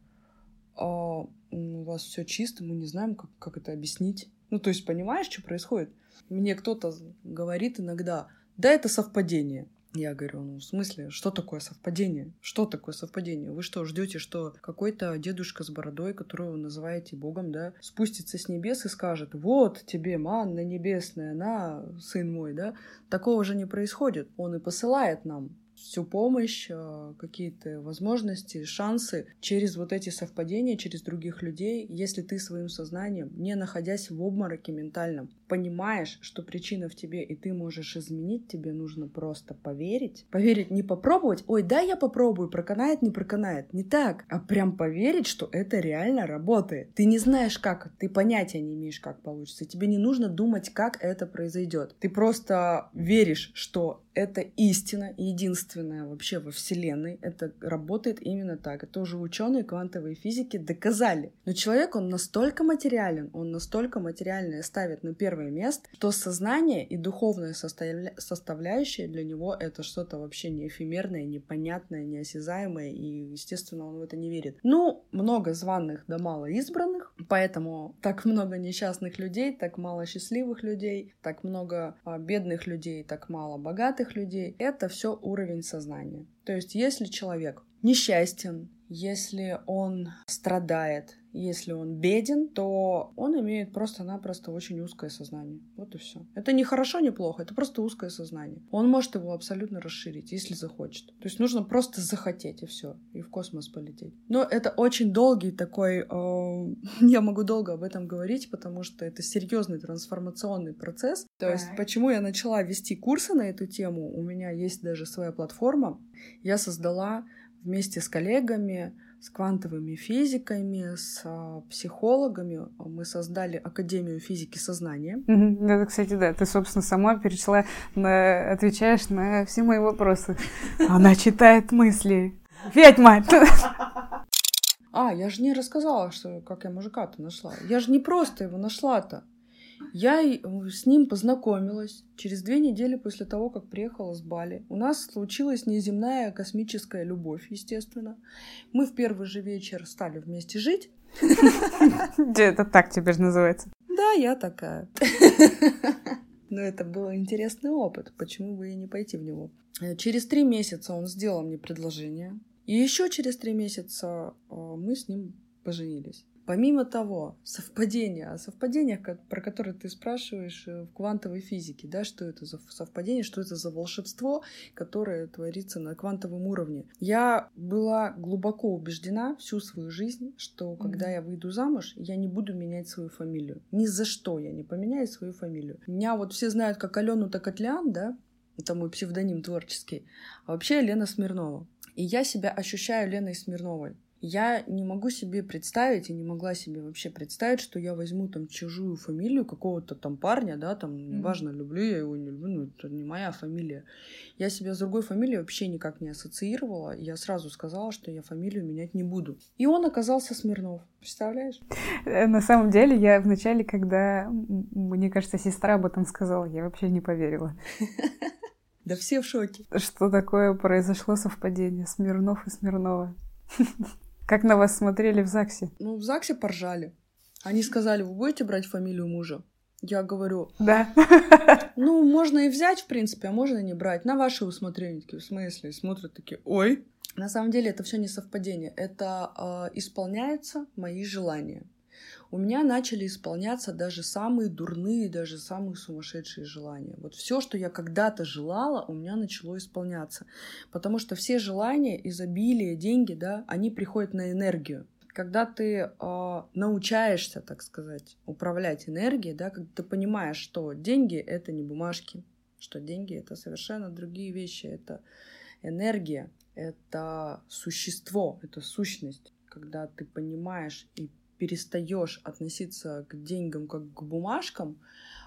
а, у вас все чисто, мы не знаем, как, как это объяснить. Ну, то есть, понимаешь, что происходит? Мне кто-то говорит иногда, да, это совпадение. Я говорю, ну, в смысле, что такое совпадение? Что такое совпадение? Вы что, ждете, что какой-то дедушка с бородой, которого вы называете Богом, да, спустится с небес и скажет, вот тебе манна небесная, на, сын мой, да? Такого же не происходит. Он и посылает нам всю помощь, э, какие-то возможности, шансы через вот эти совпадения, через других людей, если ты своим сознанием, не находясь в обмороке ментальном, понимаешь, что причина в тебе, и ты можешь изменить, тебе нужно просто поверить. Поверить, не попробовать, ой, да, я попробую, проканает, не проканает. Не так, а прям поверить, что это реально работает. Ты не знаешь как, ты понятия не имеешь, как получится. Тебе не нужно думать, как это произойдет. Ты просто веришь, что это истина, единственная вообще во Вселенной. Это работает именно так. Это уже ученые квантовой физики доказали. Но человек, он настолько материален, он настолько материальное ставит на первое место, что сознание и духовная составля... составляющая для него это что-то вообще не эфемерное, непонятное, неосязаемое, и, естественно, он в это не верит. Ну, много званых да мало избранных, поэтому так много несчастных людей, так мало счастливых людей, так много а, бедных людей, так мало богатых людей. Это все уровень сознания. То есть, если человек несчастен, если он страдает, если он беден, то он имеет просто-напросто очень узкое сознание. Вот и все. Это не хорошо, не плохо, это просто узкое сознание. Он может его абсолютно расширить, если захочет. То есть нужно просто захотеть, и все, и в космос полететь. Но это очень долгий такой... Э, я могу долго об этом говорить, потому что это серьезный трансформационный процесс. То есть почему я начала вести курсы на эту тему? У меня есть даже своя платформа. Я создала вместе с коллегами с квантовыми физиками, с а, психологами. Мы создали Академию физики сознания. Это, кстати, да, ты, собственно, сама перечисла, на... отвечаешь на все мои вопросы. Она читает мысли. Ведьма! А, я же не рассказала, что как я мужика-то нашла. Я же не просто его нашла-то. Я с ним познакомилась через две недели после того, как приехала с Бали. У нас случилась неземная космическая любовь, естественно. Мы в первый же вечер стали вместе жить. Это так теперь называется. Да, я такая. Но это был интересный опыт. Почему бы и не пойти в него? Через три месяца он сделал мне предложение. И еще через три месяца э, мы с ним поженились. Помимо того, совпадения, о совпадениях, про которые ты спрашиваешь э, в квантовой физике, да, что это за совпадение, что это за волшебство, которое творится на квантовом уровне. Я была глубоко убеждена всю свою жизнь, что когда mm-hmm. я выйду замуж, я не буду менять свою фамилию. Ни за что я не поменяю свою фамилию. Меня вот все знают как Алену Такотлян, да, это мой псевдоним творческий, а вообще Лена Смирнова. И я себя ощущаю Леной Смирновой. Я не могу себе представить и не могла себе вообще представить, что я возьму там чужую фамилию какого-то там парня, да, там, неважно, люблю я его, не люблю, ну, это не моя фамилия. Я себя с другой фамилией вообще никак не ассоциировала. Я сразу сказала, что я фамилию менять не буду. И он оказался Смирнов. Представляешь? Э, на самом деле, я вначале, когда, мне кажется, сестра об этом сказала, я вообще не поверила. Да все в шоке. Что такое произошло совпадение Смирнов и Смирнова? Как на вас смотрели в ЗАГСе? Ну, в ЗАГСе поржали. Они сказали, вы будете брать фамилию мужа? Я говорю, да. Ну, можно и взять, в принципе, а можно и не брать. На ваше усмотрение. Такие, в смысле? И смотрят такие, ой. На самом деле это все не совпадение. Это э, исполняются мои желания у меня начали исполняться даже самые дурные, даже самые сумасшедшие желания. Вот все, что я когда-то желала, у меня начало исполняться. Потому что все желания, изобилие, деньги, да, они приходят на энергию. Когда ты э, научаешься, так сказать, управлять энергией, да, когда ты понимаешь, что деньги это не бумажки, что деньги это совершенно другие вещи, это энергия, это существо, это сущность. Когда ты понимаешь и перестаешь относиться к деньгам как к бумажкам,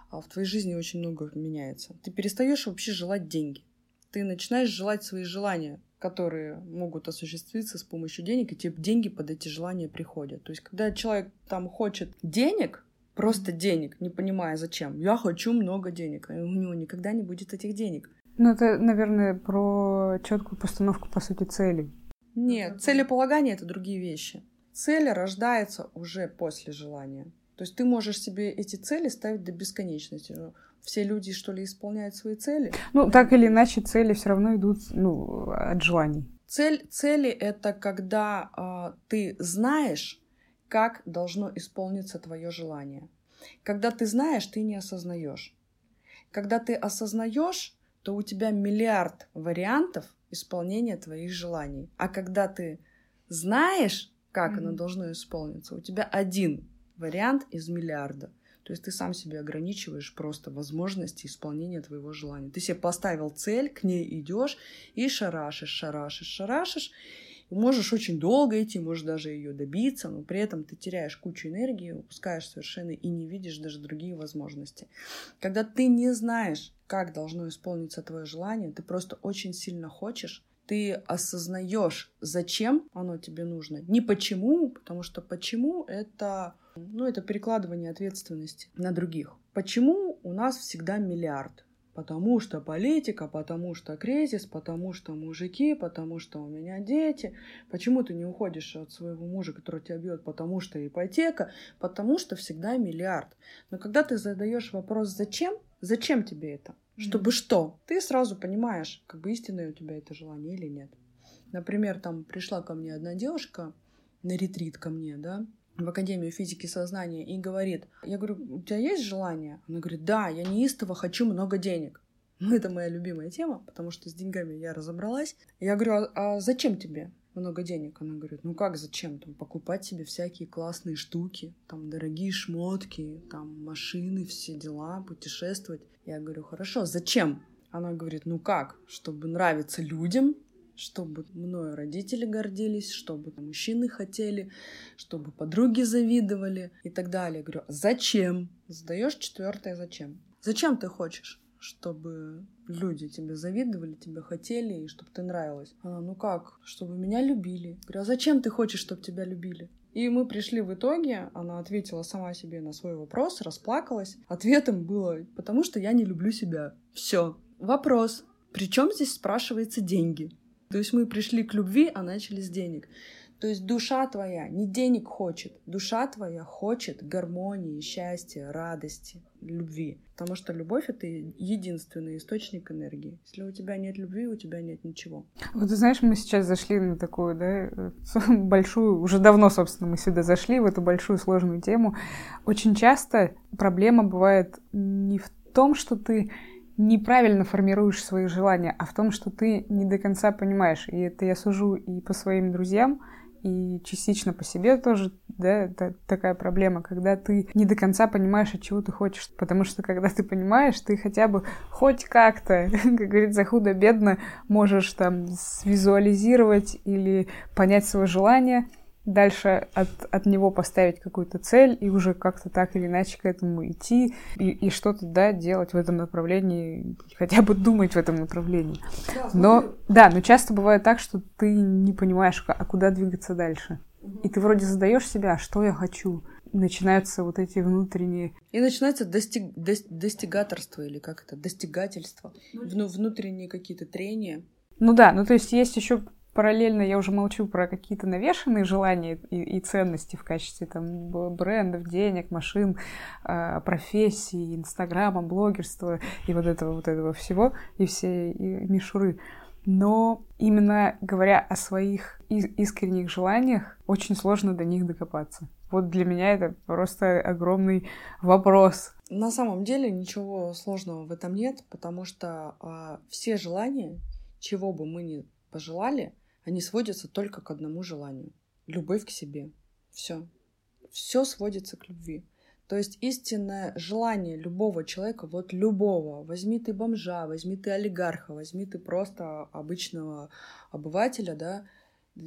а в твоей жизни очень много меняется. Ты перестаешь вообще желать деньги. Ты начинаешь желать свои желания, которые могут осуществиться с помощью денег, и тебе деньги под эти желания приходят. То есть, когда человек там хочет денег, просто денег, не понимая зачем, я хочу много денег, а у него никогда не будет этих денег. Ну, это, наверное, про четкую постановку, по сути, целей. Нет, целеполагание — это другие вещи. Цель рождается уже после желания. То есть ты можешь себе эти цели ставить до бесконечности. Все люди, что ли, исполняют свои цели? Ну, так или иначе, цели все равно идут ну, от желаний. Цель, цели — это когда э, ты знаешь, как должно исполниться твое желание. Когда ты знаешь, ты не осознаешь. Когда ты осознаешь, то у тебя миллиард вариантов исполнения твоих желаний. А когда ты знаешь, как mm-hmm. оно должно исполниться. У тебя один вариант из миллиарда. То есть ты сам себе ограничиваешь просто возможности исполнения твоего желания. Ты себе поставил цель, к ней идешь и шарашишь, шарашишь, шарашишь. И можешь очень долго идти, можешь даже ее добиться, но при этом ты теряешь кучу энергии, упускаешь совершенно и не видишь даже другие возможности. Когда ты не знаешь, как должно исполниться твое желание, ты просто очень сильно хочешь, ты осознаешь, зачем оно тебе нужно. Не почему, потому что почему это, ну, это перекладывание ответственности на других. Почему у нас всегда миллиард? Потому что политика, потому что кризис, потому что мужики, потому что у меня дети. Почему ты не уходишь от своего мужа, который тебя бьет? Потому что ипотека, потому что всегда миллиард. Но когда ты задаешь вопрос «зачем?», зачем тебе это? Чтобы mm-hmm. что? Ты сразу понимаешь, как бы истинное у тебя это желание или нет. Например, там пришла ко мне одна девушка на ретрит ко мне, да, в Академию физики сознания и говорит, я говорю, у тебя есть желание? Она говорит, да, я неистово хочу много денег. Ну, это моя любимая тема, потому что с деньгами я разобралась. Я говорю, а, а зачем тебе много денег? Она говорит, ну как зачем? Там, покупать себе всякие классные штуки, там, дорогие шмотки, там, машины, все дела, путешествовать. Я говорю, хорошо, зачем? Она говорит, ну как? Чтобы нравиться людям, чтобы мною родители гордились, чтобы мужчины хотели, чтобы подруги завидовали и так далее. Я говорю, зачем? Задаешь четвертое зачем? Зачем ты хочешь? Чтобы люди тебе завидовали, тебя хотели, и чтобы ты нравилась. Она, ну как, чтобы меня любили. Говорю, а зачем ты хочешь, чтобы тебя любили? И мы пришли в итоге, она ответила сама себе на свой вопрос, расплакалась. Ответом было, потому что я не люблю себя. Все. Вопрос. Причем здесь спрашивается деньги? То есть мы пришли к любви, а начали с денег. То есть душа твоя не денег хочет, душа твоя хочет гармонии, счастья, радости, любви. Потому что любовь — это единственный источник энергии. Если у тебя нет любви, у тебя нет ничего. Вот ты знаешь, мы сейчас зашли на такую, да, большую, уже давно, собственно, мы сюда зашли, в эту большую сложную тему. Очень часто проблема бывает не в том, что ты неправильно формируешь свои желания, а в том, что ты не до конца понимаешь. И это я сужу и по своим друзьям, и частично по себе тоже, да, это такая проблема, когда ты не до конца понимаешь, от чего ты хочешь. Потому что когда ты понимаешь, ты хотя бы хоть как-то, как говорится, худо-бедно можешь там свизуализировать или понять свое желание — дальше от, от него поставить какую-то цель и уже как-то так или иначе к этому идти и, и что-то, да, делать в этом направлении, хотя бы думать в этом направлении. но, да, но часто бывает так, что ты не понимаешь, а куда двигаться дальше. И ты вроде задаешь себя, а что я хочу. начинаются вот эти внутренние... И начинается достиг... достигаторство или как это, достигательство. Ну, внутренние какие-то трения. Ну да, ну то есть есть еще параллельно я уже молчу про какие-то навешенные желания и, и ценности в качестве там брендов, денег, машин, э, профессий, инстаграма, блогерства и вот этого вот этого всего и все и мишуры. Но именно говоря о своих искренних желаниях, очень сложно до них докопаться. Вот для меня это просто огромный вопрос. На самом деле ничего сложного в этом нет, потому что э, все желания, чего бы мы ни пожелали, они сводятся только к одному желанию. Любовь к себе. Все. Все сводится к любви. То есть истинное желание любого человека, вот любого, возьми ты бомжа, возьми ты олигарха, возьми ты просто обычного обывателя, да,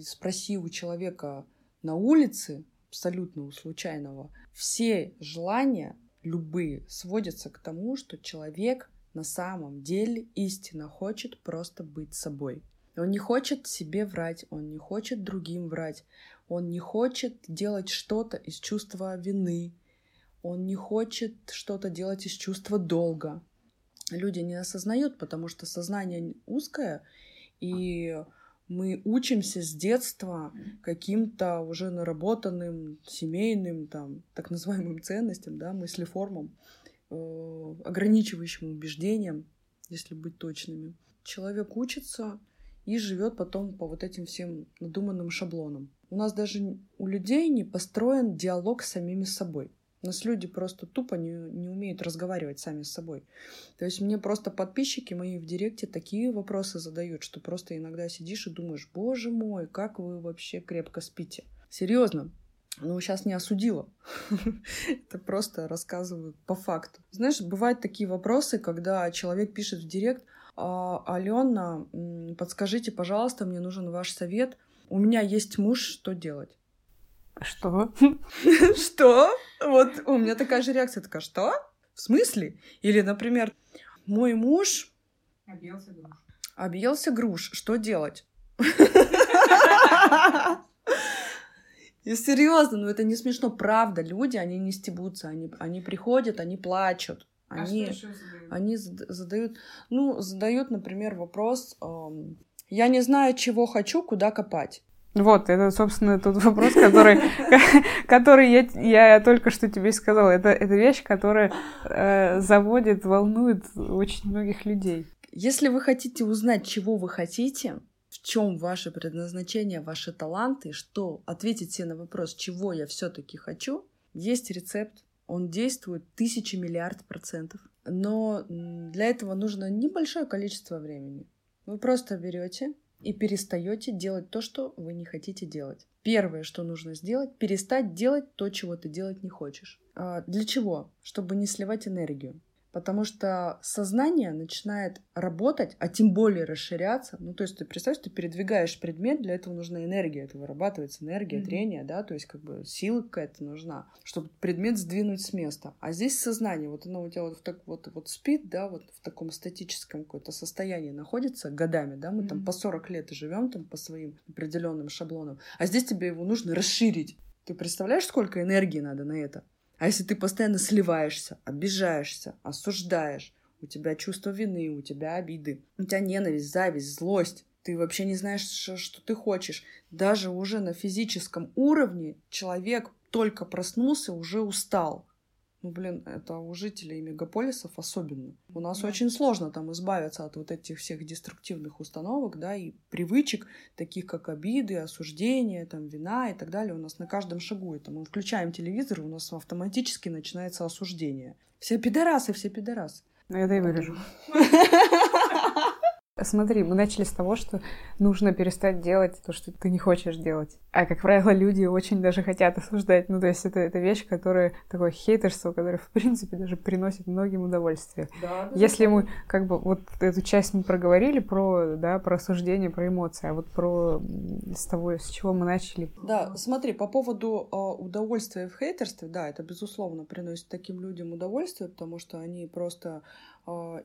спроси у человека на улице, абсолютно у случайного, все желания, любые, сводятся к тому, что человек на самом деле истинно хочет просто быть собой. Он не хочет себе врать, он не хочет другим врать, он не хочет делать что-то из чувства вины, он не хочет что-то делать из чувства долга. Люди не осознают, потому что сознание узкое, и мы учимся с детства каким-то уже наработанным семейным, там, так называемым ценностям, да, мыслеформам, э, ограничивающим убеждениям, если быть точными. Человек учится, и живет потом по вот этим всем надуманным шаблонам. У нас даже у людей не построен диалог с самими собой. У нас люди просто тупо не, не умеют разговаривать сами с собой. То есть мне просто подписчики мои в директе такие вопросы задают, что просто иногда сидишь и думаешь, боже мой, как вы вообще крепко спите. Серьезно, ну, сейчас не осудила. Это просто рассказываю по факту. Знаешь, бывают такие вопросы, когда человек пишет в директ, Алена, подскажите, пожалуйста, мне нужен ваш совет. У меня есть муж, что делать? Что? Что? Вот у меня такая же реакция, такая, что? В смысле? Или, например, мой муж... Объелся груш. Объелся груш. Что делать? И серьезно, ну это не смешно, правда. Люди, они не стебутся, они, они приходят, они плачут. А они, а задают? Они задают, ну, задают, например, вопрос, я не знаю, чего хочу, куда копать. Вот, это, собственно, тот вопрос, который, который я, я только что тебе сказала. Это, это вещь, которая э, заводит, волнует очень многих людей. Если вы хотите узнать, чего вы хотите, в чем ваше предназначение, ваши таланты, что ответить себе на вопрос, чего я все-таки хочу, есть рецепт. Он действует тысячи миллиард процентов. Но для этого нужно небольшое количество времени. Вы просто берете и перестаете делать то, что вы не хотите делать. Первое, что нужно сделать, перестать делать то, чего ты делать не хочешь. А для чего? Чтобы не сливать энергию. Потому что сознание начинает работать, а тем более расширяться. Ну, то есть ты представляешь, ты передвигаешь предмет, для этого нужна энергия, это вырабатывается энергия, mm-hmm. трение, да, то есть как бы сила какая-то нужна, чтобы предмет сдвинуть с места. А здесь сознание, вот оно у тебя вот, так, вот, вот спит, да, вот в таком статическом какое-то состоянии находится годами, да, мы mm-hmm. там по 40 лет живем там по своим определенным шаблонам, а здесь тебе его нужно расширить. Ты представляешь, сколько энергии надо на это? А если ты постоянно сливаешься, обижаешься, осуждаешь, у тебя чувство вины, у тебя обиды, у тебя ненависть, зависть, злость, ты вообще не знаешь, что, ты хочешь. Даже уже на физическом уровне человек только проснулся, уже устал. Ну, блин, это у жителей мегаполисов особенно. У нас да. очень сложно там избавиться от вот этих всех деструктивных установок, да, и привычек, таких как обиды, осуждения, там, вина и так далее. У нас на каждом шагу это. Мы включаем телевизор, у нас автоматически начинается осуждение. Все пидорасы, все пидорасы. Ну, это и вырежу. Смотри, мы начали с того, что нужно перестать делать то, что ты не хочешь делать. А, как правило, люди очень даже хотят осуждать. Ну, то есть это, это вещь, которая такое хейтерство, которое, в принципе, даже приносит многим удовольствие. Да, Если мы, как бы, вот эту часть мы проговорили про, да, про осуждение, про эмоции, а вот про с того, с чего мы начали. Да, смотри, по поводу э, удовольствия в хейтерстве, да, это, безусловно, приносит таким людям удовольствие, потому что они просто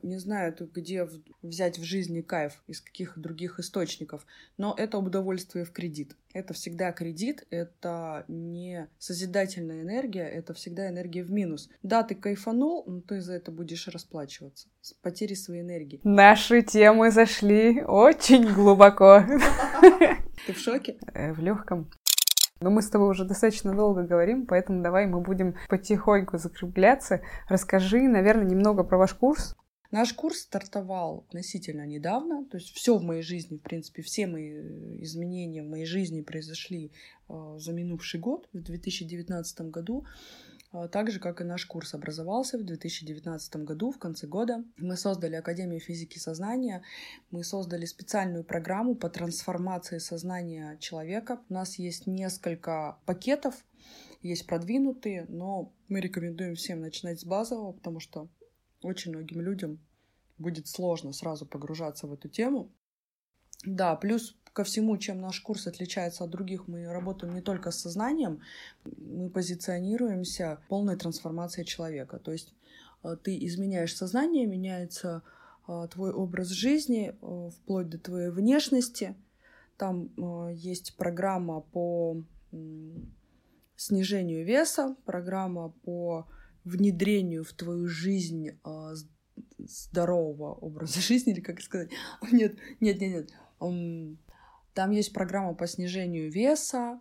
не знают, где взять в жизни кайф, из каких других источников, но это удовольствие в кредит. Это всегда кредит, это не созидательная энергия, это всегда энергия в минус. Да, ты кайфанул, но ты за это будешь расплачиваться с потерей своей энергии. Наши темы зашли очень глубоко. Ты в шоке? Э, в легком. Но мы с тобой уже достаточно долго говорим, поэтому давай мы будем потихоньку закругляться. Расскажи, наверное, немного про ваш курс. Наш курс стартовал относительно недавно, то есть все в моей жизни, в принципе, все мои э, изменения в моей жизни произошли э, за минувший год, в 2019 году. А, так же, как и наш курс образовался в 2019 году, в конце года. Мы создали Академию физики сознания, мы создали специальную программу по трансформации сознания человека. У нас есть несколько пакетов, есть продвинутые, но мы рекомендуем всем начинать с базового, потому что очень многим людям будет сложно сразу погружаться в эту тему. Да, плюс ко всему, чем наш курс отличается от других, мы работаем не только с сознанием, мы позиционируемся полной трансформацией человека. То есть э, ты изменяешь сознание, меняется э, твой образ жизни, э, вплоть до твоей внешности. Там есть программа по снижению веса, программа по внедрению в твою жизнь здорового образа жизни, или как сказать? Нет, нет, нет, нет. Там есть программа по снижению веса,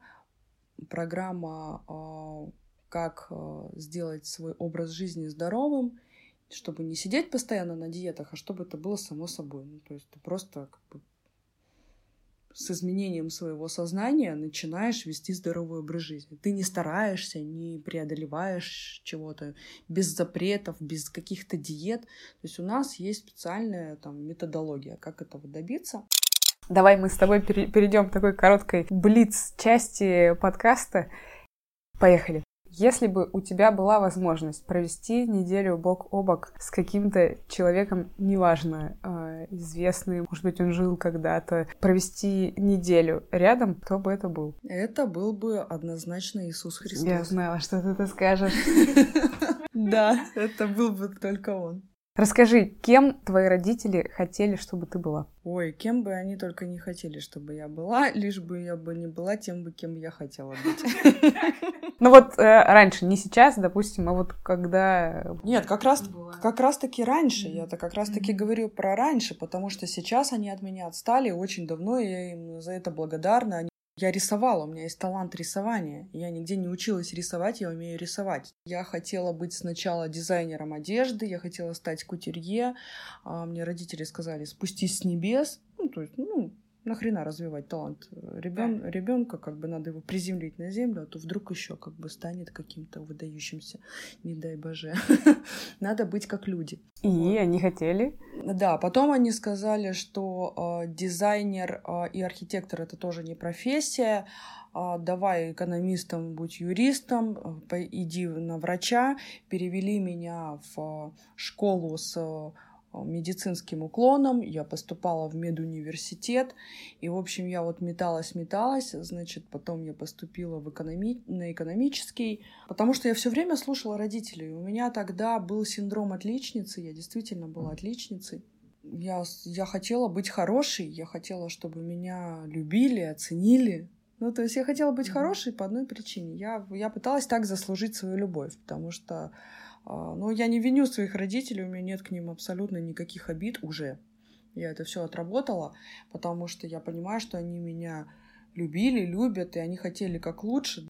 программа, а, как а, сделать свой образ жизни здоровым, чтобы не сидеть постоянно на диетах, а чтобы это было само собой. Ну, то есть ты просто как бы с изменением своего сознания начинаешь вести здоровый образ жизни. Ты не стараешься, не преодолеваешь чего-то без запретов, без каких-то диет. То есть у нас есть специальная там методология, как этого добиться. Давай мы с тобой перейдем к такой короткой блиц-части подкаста. Поехали. Если бы у тебя была возможность провести неделю бок о бок с каким-то человеком, неважно, э, известный, может быть, он жил когда-то, провести неделю рядом, кто бы это был? Это был бы однозначно Иисус Христос. Я знала, что ты это скажешь. Да, это был бы только он. Расскажи, кем твои родители хотели, чтобы ты была? Ой, кем бы они только не хотели, чтобы я была, лишь бы я бы не была тем бы, кем я хотела быть. Ну вот э, раньше, не сейчас, допустим, а вот когда... Нет, как раз, как раз таки раньше. Я-то как раз таки говорю про раньше, потому что сейчас они от меня отстали очень давно, и я им за это благодарна. Я рисовала, у меня есть талант рисования. Я нигде не училась рисовать, я умею рисовать. Я хотела быть сначала дизайнером одежды, я хотела стать кутюрье. А мне родители сказали, спустись с небес. Ну, то есть, ну, нахрена развивать талант Ребен... да. ребенка, как бы надо его приземлить на землю, а то вдруг еще как бы станет каким-то выдающимся, не дай боже. надо быть как люди. И они хотели? Да, потом они сказали, что э, дизайнер э, и архитектор это тоже не профессия, э, давай экономистом, будь юристом, э, иди на врача, перевели меня в школу с Э, медицинским уклоном, я поступала в медуниверситет, и, в общем, я вот металась-металась, значит, потом я поступила в экономи... на экономический, потому что я все время слушала родителей. У меня тогда был синдром отличницы, я действительно была отличницей. Я, я хотела быть хорошей, я хотела, чтобы меня любили, оценили. Ну, то есть я хотела быть хорошей по одной причине. Я, я пыталась так заслужить свою любовь, потому что но я не виню своих родителей, у меня нет к ним абсолютно никаких обид уже. Я это все отработала, потому что я понимаю, что они меня любили, любят, и они хотели как лучше.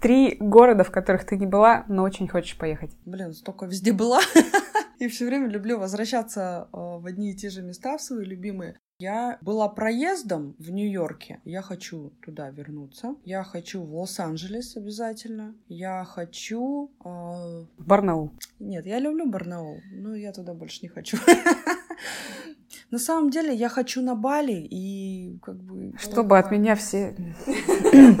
Три города, в которых ты не была, но очень хочешь поехать. Блин, столько везде была. И все время люблю возвращаться а, в одни и те же места, в свои любимые. Я была проездом в Нью-Йорке. Я хочу туда вернуться. Я хочу в Лос-Анджелес обязательно. Я хочу... Э... Барнаул. Нет, я люблю Барнаул, но я туда больше не хочу. На самом деле я хочу на Бали и как бы... Чтобы от меня все...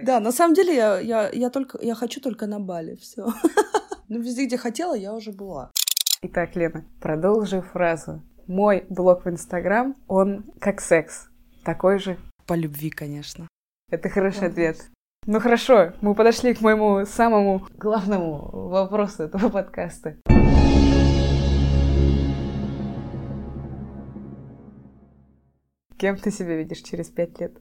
Да, на самом деле я, я, я, только, я хочу только на Бали, все. Ну, везде, где хотела, я уже была. Итак, Лена, продолжи фразу. Мой блог в Инстаграм, он как секс. Такой же. По любви, конечно. Это хороший ответ. Ну хорошо, мы подошли к моему самому главному вопросу этого подкаста. Кем ты себя видишь через пять лет?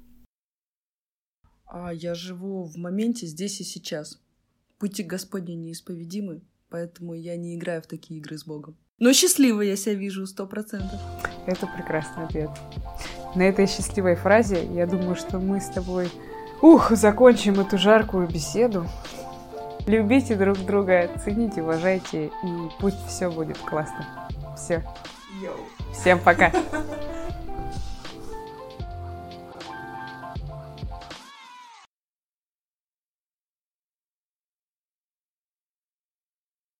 А я живу в моменте здесь и сейчас. Пути Господни неисповедимы, поэтому я не играю в такие игры с Богом. Но счастливой я себя вижу, сто процентов. Это прекрасный ответ. На этой счастливой фразе я думаю, что мы с тобой, ух, закончим эту жаркую беседу. Любите друг друга, цените, уважайте, и пусть все будет классно. Все. Всем пока.